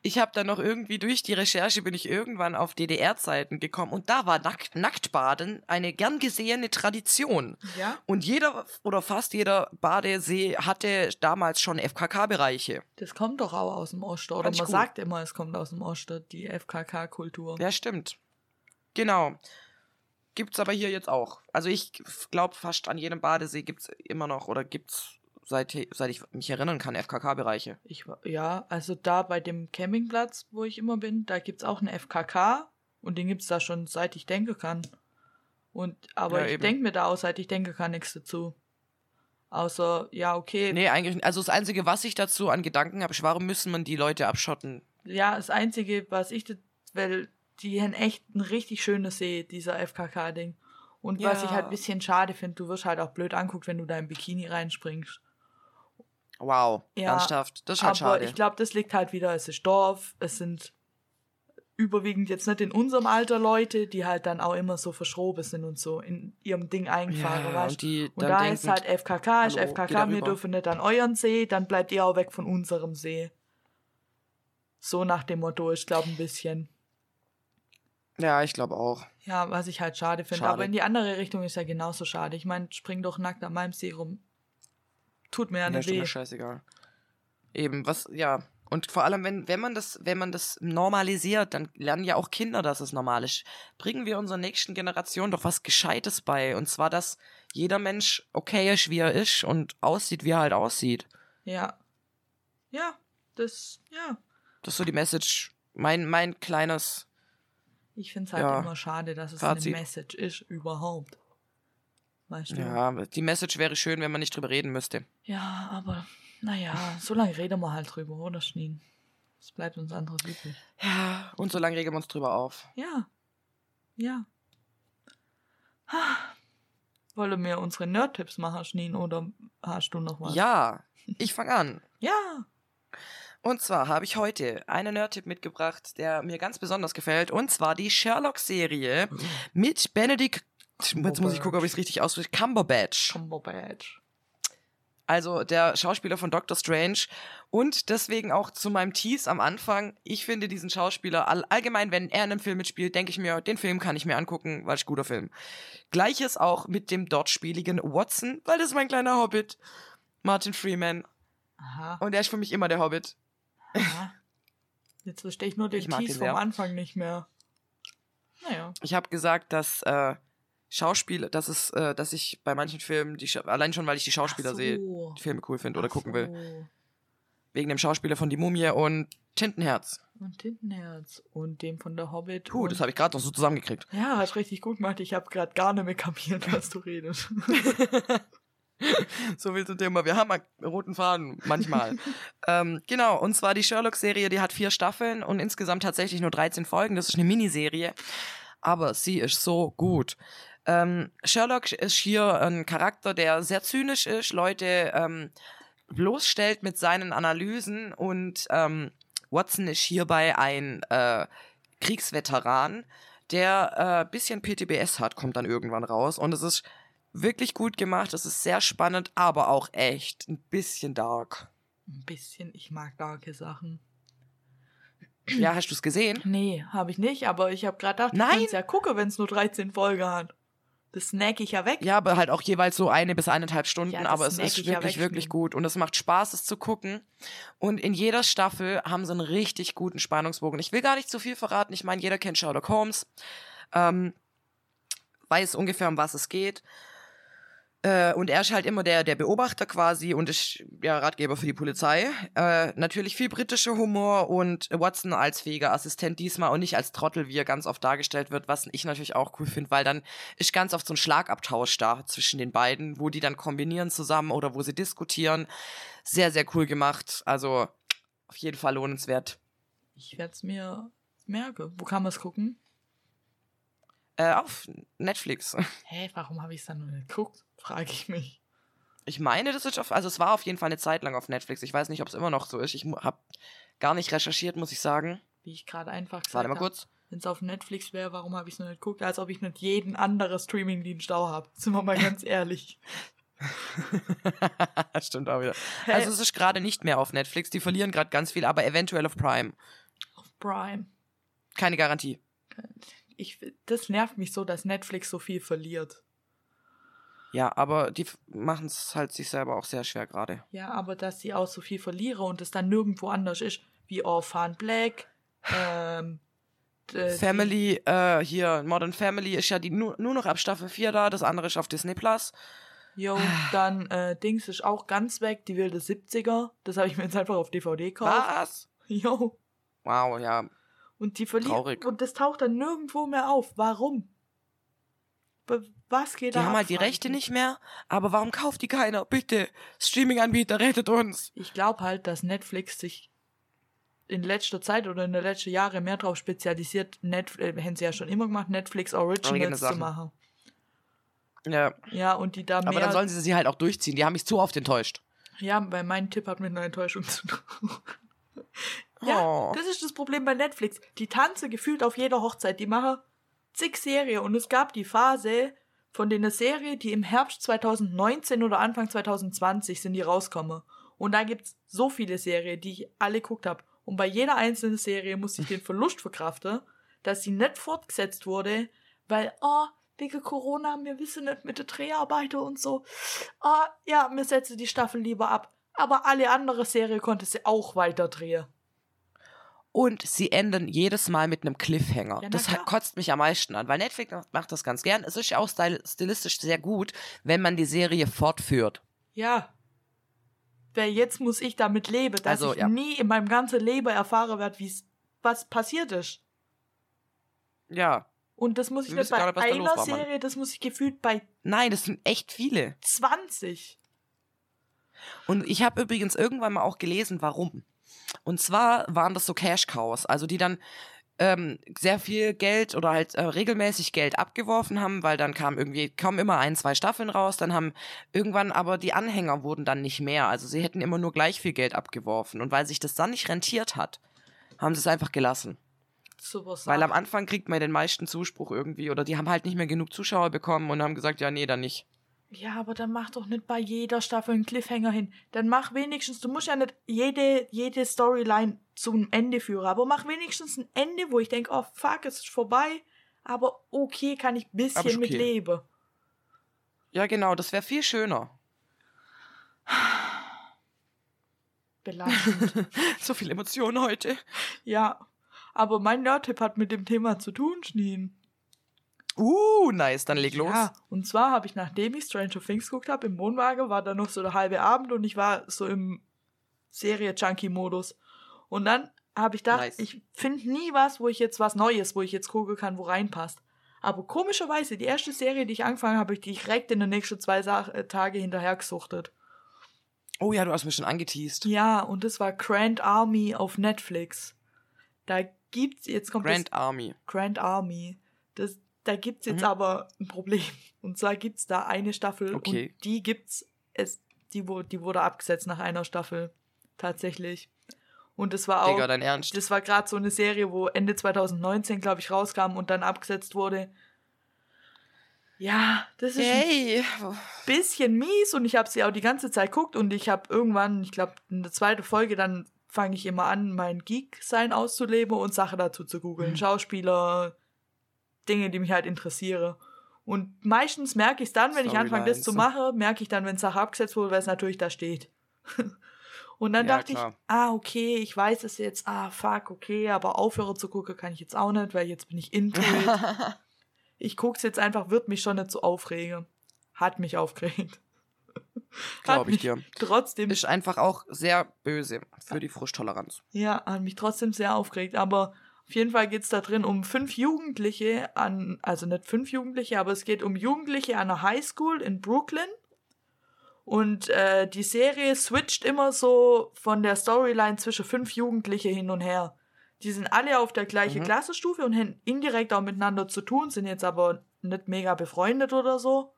ich habe dann noch irgendwie durch die Recherche bin ich irgendwann auf DDR-Zeiten gekommen und da war Nackt Nacktbaden eine gern gesehene Tradition. Ja, Und jeder oder fast jeder Badesee hatte damals schon FKK-Bereiche. das kommt doch auch aus dem Osten. Oder Fand man sagt immer, es kommt aus dem Osten, die FKK-Kultur. Ja, stimmt. Genau. Gibt's aber hier jetzt auch. Also ich glaube, fast an jedem Badesee gibt's immer noch oder gibt's seit, seit ich mich erinnern kann FKK-Bereiche. Ich, ja, also da bei dem Campingplatz, wo ich immer bin, da gibt's auch einen FKK und den gibt's da schon seit ich denken kann. Und, aber Ja, ich denke mir da auch seit ich denken kann nichts dazu. Außer, ja, okay. Nee, eigentlich, nicht. also das Einzige, was ich dazu an Gedanken habe, ist, warum müssen man die Leute abschotten? Ja, das Einzige, was ich, weil die haben echt ein richtig schönes See, dieser FKK-Ding. Und was Ja. ich halt ein bisschen schade finde, du wirst halt auch blöd anguckt, wenn du da im Bikini reinspringst. Wow, Ja, ernsthaft. Das ist halt Aber schade. ich glaube, das liegt halt wieder, es ist Dorf, es sind überwiegend jetzt nicht in unserem Alter Leute, die halt dann auch immer so verschroben sind und so in ihrem Ding eingefahren, ja, weißt und die Und dann da denken, ist halt FKK, ist hallo, FKK, wir dürfen nicht an euren See, dann bleibt ihr auch weg von unserem See. So nach dem Motto, ich glaube ein bisschen. ja, ich glaube auch. Ja, was ich halt schade finde. Schade. Aber in die andere Richtung ist ja genauso schade. Ich meine, spring doch nackt an meinem See rum. Tut mir ja nicht weh. scheißegal. Eben, was, ja. Und vor allem, wenn, wenn man das, wenn man das normalisiert, dann lernen ja auch Kinder, dass es normal ist. Bringen wir unserer nächsten Generation doch was Gescheites bei. Und zwar, dass jeder Mensch okay ist, wie er ist und aussieht, wie er halt aussieht. Ja. Ja, das, ja. Das ist so die Message. Mein, mein kleines. Ich finde es halt Ja. immer schade, dass es Fazit. eine Message ist, überhaupt. Weißt du? Ja, die Message wäre schön, wenn man nicht drüber reden müsste. Ja, aber naja, so lange reden wir halt drüber, oder Schneen? Es bleibt uns anderes übrig. Ja, und so lange regen wir uns drüber auf. Ja. Ja. Ha. Wollen wir unsere Nerd-Tipps machen, Schneen, oder hast du noch was? Ja, ich fange an. Ja. Und zwar habe ich heute einen Nerd-Tipp mitgebracht, der mir ganz besonders gefällt. Und zwar die Sherlock-Serie mit Benedict. Jetzt muss ich gucken, ob ich es richtig ausspreche. Cumberbatch. Cumberbatch. Also der Schauspieler von Doctor Strange. Und deswegen auch zu meinem Tease am Anfang. Ich finde diesen Schauspieler all, allgemein, wenn er in einem Film mitspielt, denke ich mir, den Film kann ich mir angucken, weil es ein guter Film. Gleiches auch mit dem dort spieligen Watson, weil das ist mein kleiner Hobbit. Martin Freeman. Aha. Und er ist für mich immer der Hobbit. Aha. Jetzt verstehe ich nur den Ich Tease vom. Anfang nicht mehr. Naja. Ich habe gesagt, dass äh, Schauspiel, dass es, äh, dass ich bei manchen Filmen die allein schon, weil ich die Schauspieler so. sehe, die Filme cool finde oder Ach gucken will, so. wegen dem Schauspieler von Die Mumie und Tintenherz. Und Tintenherz. Und dem von der Hobbit. Puh, das habe ich gerade noch so zusammengekriegt. Ja, hast richtig gut gemacht. Ich habe gerade gar nicht mehr kapiert, was du redest. So viel zum Thema. Wir haben einen roten Faden manchmal. ähm, genau, und zwar die Sherlock-Serie, die hat vier Staffeln und insgesamt tatsächlich nur 13 Folgen. Das ist eine Miniserie, aber sie ist so gut. Ähm, Sherlock ist hier ein Charakter, der sehr zynisch ist, Leute ähm, bloßstellt mit seinen Analysen und ähm, Watson ist hierbei ein äh, Kriegsveteran, der äh, bisschen PTBS hat, kommt dann irgendwann raus und es ist wirklich gut gemacht, es ist sehr spannend, aber auch echt ein bisschen dark. Ein bisschen. Ich mag darke Sachen. Ja, hast du es gesehen? Nee, habe ich nicht, aber ich habe gerade gedacht, Nein? ich ja gucken, wenn es nur 13 Folgen hat. Das snack ich ja weg. Ja, aber halt auch jeweils so eine bis eineinhalb Stunden, Ja, aber es ist ich ja wirklich, wirklich gut und es macht Spaß, es zu gucken. Und in jeder Staffel haben sie einen richtig guten Spannungsbogen. Ich will gar nicht zu viel verraten, ich meine, jeder kennt Sherlock Holmes, ähm, weiß ungefähr, um was es geht. Äh, und er ist halt immer der, der Beobachter quasi und ist ja Ratgeber für die Polizei. Äh, natürlich viel britischer Humor und Watson als fähiger Assistent diesmal und nicht als Trottel, wie er ganz oft dargestellt wird, was ich natürlich auch cool finde, weil dann ist ganz oft so ein Schlagabtausch da zwischen den beiden, wo die dann kombinieren zusammen oder wo sie diskutieren. Sehr, sehr cool gemacht. Also auf jeden Fall lohnenswert. Ich werde es mir merken. Wo kann man es gucken? Äh, auf Netflix. Hä, warum habe ich es dann noch nicht geguckt? Frage ich mich. Ich meine, das ist auf, also es war auf jeden Fall eine Zeit lang auf Netflix. Ich weiß nicht, ob es immer noch so ist. Ich habe gar nicht recherchiert, muss ich sagen. Wie ich gerade einfach gesagt Warte mal kurz. Wenn es auf Netflix wäre, warum habe ich es noch nicht geguckt? Als ob ich nicht jeden anderen Streamingdienst auch habe. Sind wir mal ganz ehrlich. Stimmt auch wieder. Hä? Also es ist gerade nicht mehr auf Netflix. Die verlieren gerade ganz viel, aber eventuell auf Prime. Auf Prime. Keine Garantie. Ich, das nervt mich so, dass Netflix so viel verliert. Ja, aber die machen es halt sich selber auch sehr schwer gerade. Ja, aber dass sie auch so viel verlieren und es dann nirgendwo anders ist, wie Orphan Black, ähm, Family, äh, hier, Modern Family ist ja die nur, nur noch ab Staffel 4 da, das andere ist auf Disney Plus. Die, yo, dann äh, Dings ist auch ganz weg, die wilde 70er. Das habe ich mir jetzt einfach auf DVD gekauft. Was? Jo. Wow, ja. Und die verlieren. Traurig. Und das taucht dann nirgendwo mehr auf. Warum? Be- Was geht Die da haben ab, halt die Rechte nicht mehr, aber warum kauft die keiner? Bitte, Streaming-Anbieter, rettet uns. Ich glaube halt, dass Netflix sich in letzter Zeit oder in den letzten Jahren mehr darauf spezialisiert, Net äh, haben sie ja schon immer gemacht, Netflix Originals zu machen. Ja, Ja, und die da aber mehr. dann sollen sie sie halt auch durchziehen. Die haben mich zu oft enttäuscht. ja, bei meinem Tipp hat mit einer Enttäuschung zu tun. ja, Oh. das ist das Problem bei Netflix. Die tanzen gefühlt auf jeder Hochzeit. Die machen zig Serien und es gab die Phase von der Serie, die im Herbst 2019 oder Anfang 2020 sind die rauskommen. Und da gibt's so viele Serien, die ich alle geguckt habe. Und bei jeder einzelnen Serie musste ich den Verlust verkraften, dass sie nicht fortgesetzt wurde, weil, oh, wegen Corona, wir wissen nicht mit der Dreharbeiter und so. Ah, ja, mir setze die Staffel lieber ab. Aber alle andere Serie konnte sie auch weiter drehen. Und sie enden jedes Mal mit einem Cliffhanger. Ja, das klar. kotzt mich am meisten an, weil Netflix macht das ganz gern. Es ist ja auch stil- stilistisch sehr gut, wenn man die Serie fortführt. Ja. weil jetzt muss ich damit leben, dass Also, ich ja. nie in meinem ganzen Leben erfahren werde, was passiert ist. Ja. Und das muss ich nicht bei einer war. Serie, das muss ich gefühlt bei Nein, das sind echt viele. 20. Und ich habe übrigens irgendwann mal auch gelesen, warum. Und zwar waren das so Cash Cows, also die dann ähm, sehr viel Geld oder halt äh, regelmäßig Geld abgeworfen haben, weil dann kam irgendwie kaum immer ein, zwei Staffeln raus, dann haben irgendwann aber die Anhänger wurden dann nicht mehr, also sie hätten immer nur gleich viel Geld abgeworfen und weil sich das dann nicht rentiert hat, haben sie es einfach gelassen. Sowas Weil am Anfang kriegt man den meisten Zuspruch irgendwie oder die haben halt nicht mehr genug Zuschauer bekommen und haben gesagt, ja, nee, dann nicht. Ja, aber dann mach doch nicht bei jeder Staffel einen Cliffhanger hin. Dann mach wenigstens, du musst ja nicht jede, jede Storyline zum Ende führen, aber mach wenigstens ein Ende, wo ich denke, oh fuck, es ist vorbei, aber okay, kann ich ein bisschen mit okay. leben. Ja, genau, das wäre viel schöner. Belastend. so viel Emotionen heute. ja, aber mein Nerd-Tipp hat mit dem Thema zu tun, Schnien. Uh, nice, dann leg los. Ja, und zwar habe ich, nachdem ich Stranger Things geguckt habe, im Wohnwagen, war da noch so der halbe Abend und ich war so im Serie-Junkie-Modus. Und dann habe ich gedacht, Nice. ich finde nie was, wo ich jetzt was Neues, wo ich jetzt gucken kann, wo reinpasst. Aber komischerweise, die erste Serie, die ich angefangen habe, habe ich direkt in den nächsten zwei Sa äh, Tage hinterher gesuchtet. Oh ja, du hast mich schon angeteased. Ja, und das war Grand Army auf Netflix. Da gibt's, jetzt kommt das, Grand Army. Grand Army. Das, da gibt's jetzt Mhm. aber ein Problem. Und zwar gibt's da eine Staffel Okay. und die gibt's es die die wurde abgesetzt nach einer Staffel tatsächlich. Und das war auch Digga, dein Ernst. das war gerade so eine Serie, wo Ende 2019, glaube ich, rauskam und dann abgesetzt wurde. Ja, das ist ein Hey. bisschen mies und ich habe sie auch die ganze Zeit geguckt und ich habe irgendwann, ich glaube, in der zweiten Folge, dann fange ich immer an, mein Geek-Sein auszuleben und Sachen dazu zu googeln. Mhm. Schauspieler, Dinge, die mich halt interessieren. Und meistens merke ich es dann, wenn ich anfange, das zu machen, merke ich dann, wenn Sache abgesetzt wurde, weil es natürlich da steht. und dann Ja, dachte klar. ich, ah, okay, ich weiß es jetzt, ah, fuck, okay, aber aufhören zu gucken kann ich jetzt auch nicht, weil jetzt bin ich into it. ich guck's jetzt einfach, wird mich schon nicht so aufregen. Hat mich aufgeregt. Glaube ich dir. Trotzdem, Ist einfach auch sehr böse für die Frusttoleranz. ja, hat mich trotzdem sehr aufgeregt. Aber auf jeden Fall geht's da drin um fünf Jugendliche an, also nicht fünf Jugendliche, aber es geht um Jugendliche an einer Highschool in Brooklyn. Und äh, die Serie switcht immer so von der Storyline zwischen fünf Jugendliche hin und her. Die sind alle auf der gleichen Mhm. Klassenstufe und haben indirekt auch miteinander zu tun, sind jetzt aber nicht mega befreundet oder so.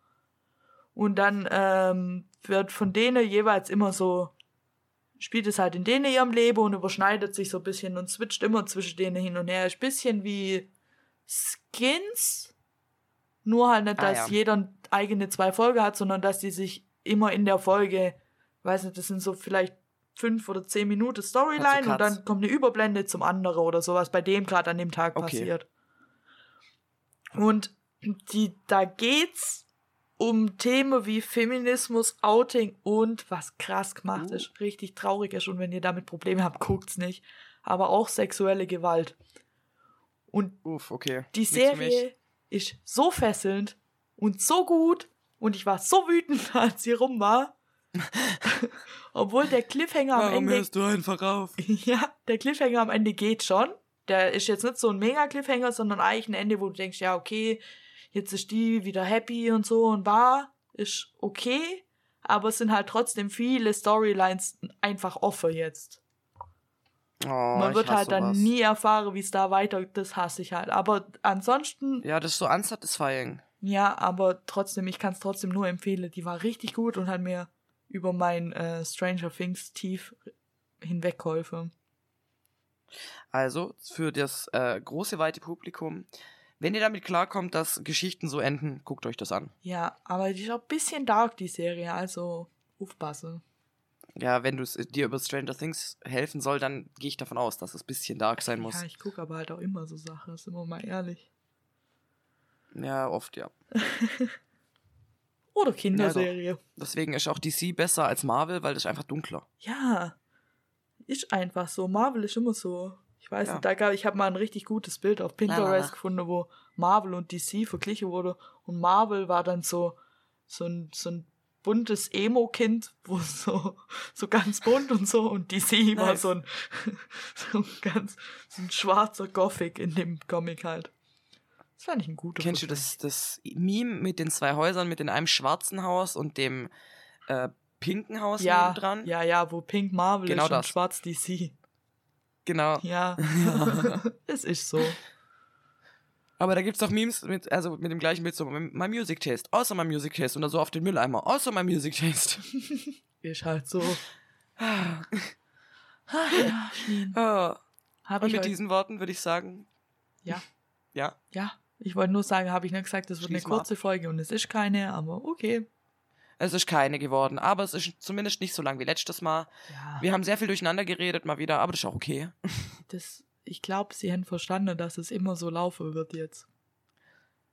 Und dann ähm, wird von denen jeweils immer so, spielt es halt in denen ihrem Leben und überschneidet sich so ein bisschen und switcht immer zwischen denen hin und her. Ist ein bisschen wie Skins, nur halt nicht, Ah, dass ja. jeder eigene zwei Folgen hat, sondern dass die sich immer in der Folge, weiß nicht, das sind so vielleicht fünf oder zehn Minuten Storyline und dann kommt eine Überblende zum anderen oder sowas, bei dem gerade an dem Tag Okay. passiert. Und die, da geht's um Themen wie Feminismus, Outing und was krass gemacht Uh. ist, richtig traurig ist und wenn ihr damit Probleme habt, guckt's nicht. Aber auch sexuelle Gewalt. Und Uff, okay. die. Serie ist so fesselnd und so gut und ich war so wütend, als sie rum war. Obwohl der Cliffhanger am Warum Ende hörst du einfach auf? ja, der Cliffhanger am Ende geht schon. Der ist jetzt nicht so ein Mega-Cliffhanger, sondern eigentlich ein Ende, wo du denkst, ja, okay, jetzt ist die wieder happy und so und war, ist okay. Aber es sind halt trotzdem viele Storylines einfach offen jetzt. Oh, Man wird halt dann sowas. nie erfahren, wie es da weiter, das hasse ich halt. Aber ansonsten, Ja, das ist so unsatisfying. ja, aber trotzdem, ich kann es trotzdem nur empfehlen. Die war richtig gut und hat mir über mein äh, Stranger Things tief hinweggeholfen. Also, für das äh, große, weite Publikum, wenn ihr damit klarkommt, dass Geschichten so enden, guckt euch das an. Ja, aber die ist auch ein bisschen dark, die Serie, also aufpassen. Ja, wenn du es dir über Stranger Things helfen soll, dann gehe ich davon aus, dass es ein bisschen dark sein muss. Ja, ich gucke aber halt auch immer so Sachen, sind wir mal ehrlich. Ja, oft, ja. Oder Kinderserie. Deswegen ist auch DC besser als Marvel, weil das ist einfach dunkler. Ja, ist einfach so. Marvel ist immer so. Ich weiß Ja. nicht, da gab, ich habe mal ein richtig gutes Bild auf Pinterest gefunden, wo Marvel und DC verglichen wurde. Und Marvel war dann so, so ein, so ein buntes Emo-Kind, wo so, so ganz bunt und so. Und die sie war Nice. so ein, so ein ganz, so ein schwarzer Gothic in dem Comic halt. Das fand ich ein guter Kennst du Vergleich. das, das Meme mit den zwei Häusern, mit dem einem schwarzen Haus und dem äh, pinken Haus Ja, dran? ja, ja, wo Pink Marvel Genau ist und das. schwarz DC. Genau. Ja, es ist so. Aber da gibt's doch Memes mit, also mit dem gleichen Bild so, my Music Taste, außer my Music Taste und dann so auf den Mülleimer, außer my Music Taste. Ist halt so. Ah, ja, Schneen. Ah, Hab und mit diesen Worten würde ich sagen, Ja, ja, ja. Ich wollte nur sagen, habe ich nicht gesagt, das wird Schließ eine kurze Folge und es ist keine, aber okay. Es ist keine geworden, aber es ist zumindest nicht so lang wie letztes Mal. Ja, Wir haben sehr viel durcheinander geredet mal wieder, aber das ist auch okay. das, ich glaube, sie haben verstanden, dass es immer so laufen wird jetzt.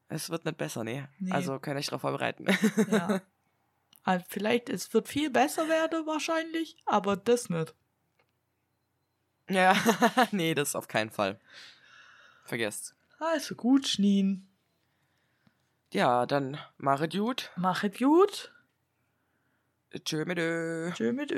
Es wird nicht besser, nee. Nee. Also kann ich darauf vorbereiten. Ja. Also vielleicht, es wird viel besser werden wahrscheinlich, aber das nicht. ja, nee, das auf keinen Fall. Vergesst. Also gut, Schneen. Ja, dann machet gut. Machet gut. Tschö mit. Tschö mit.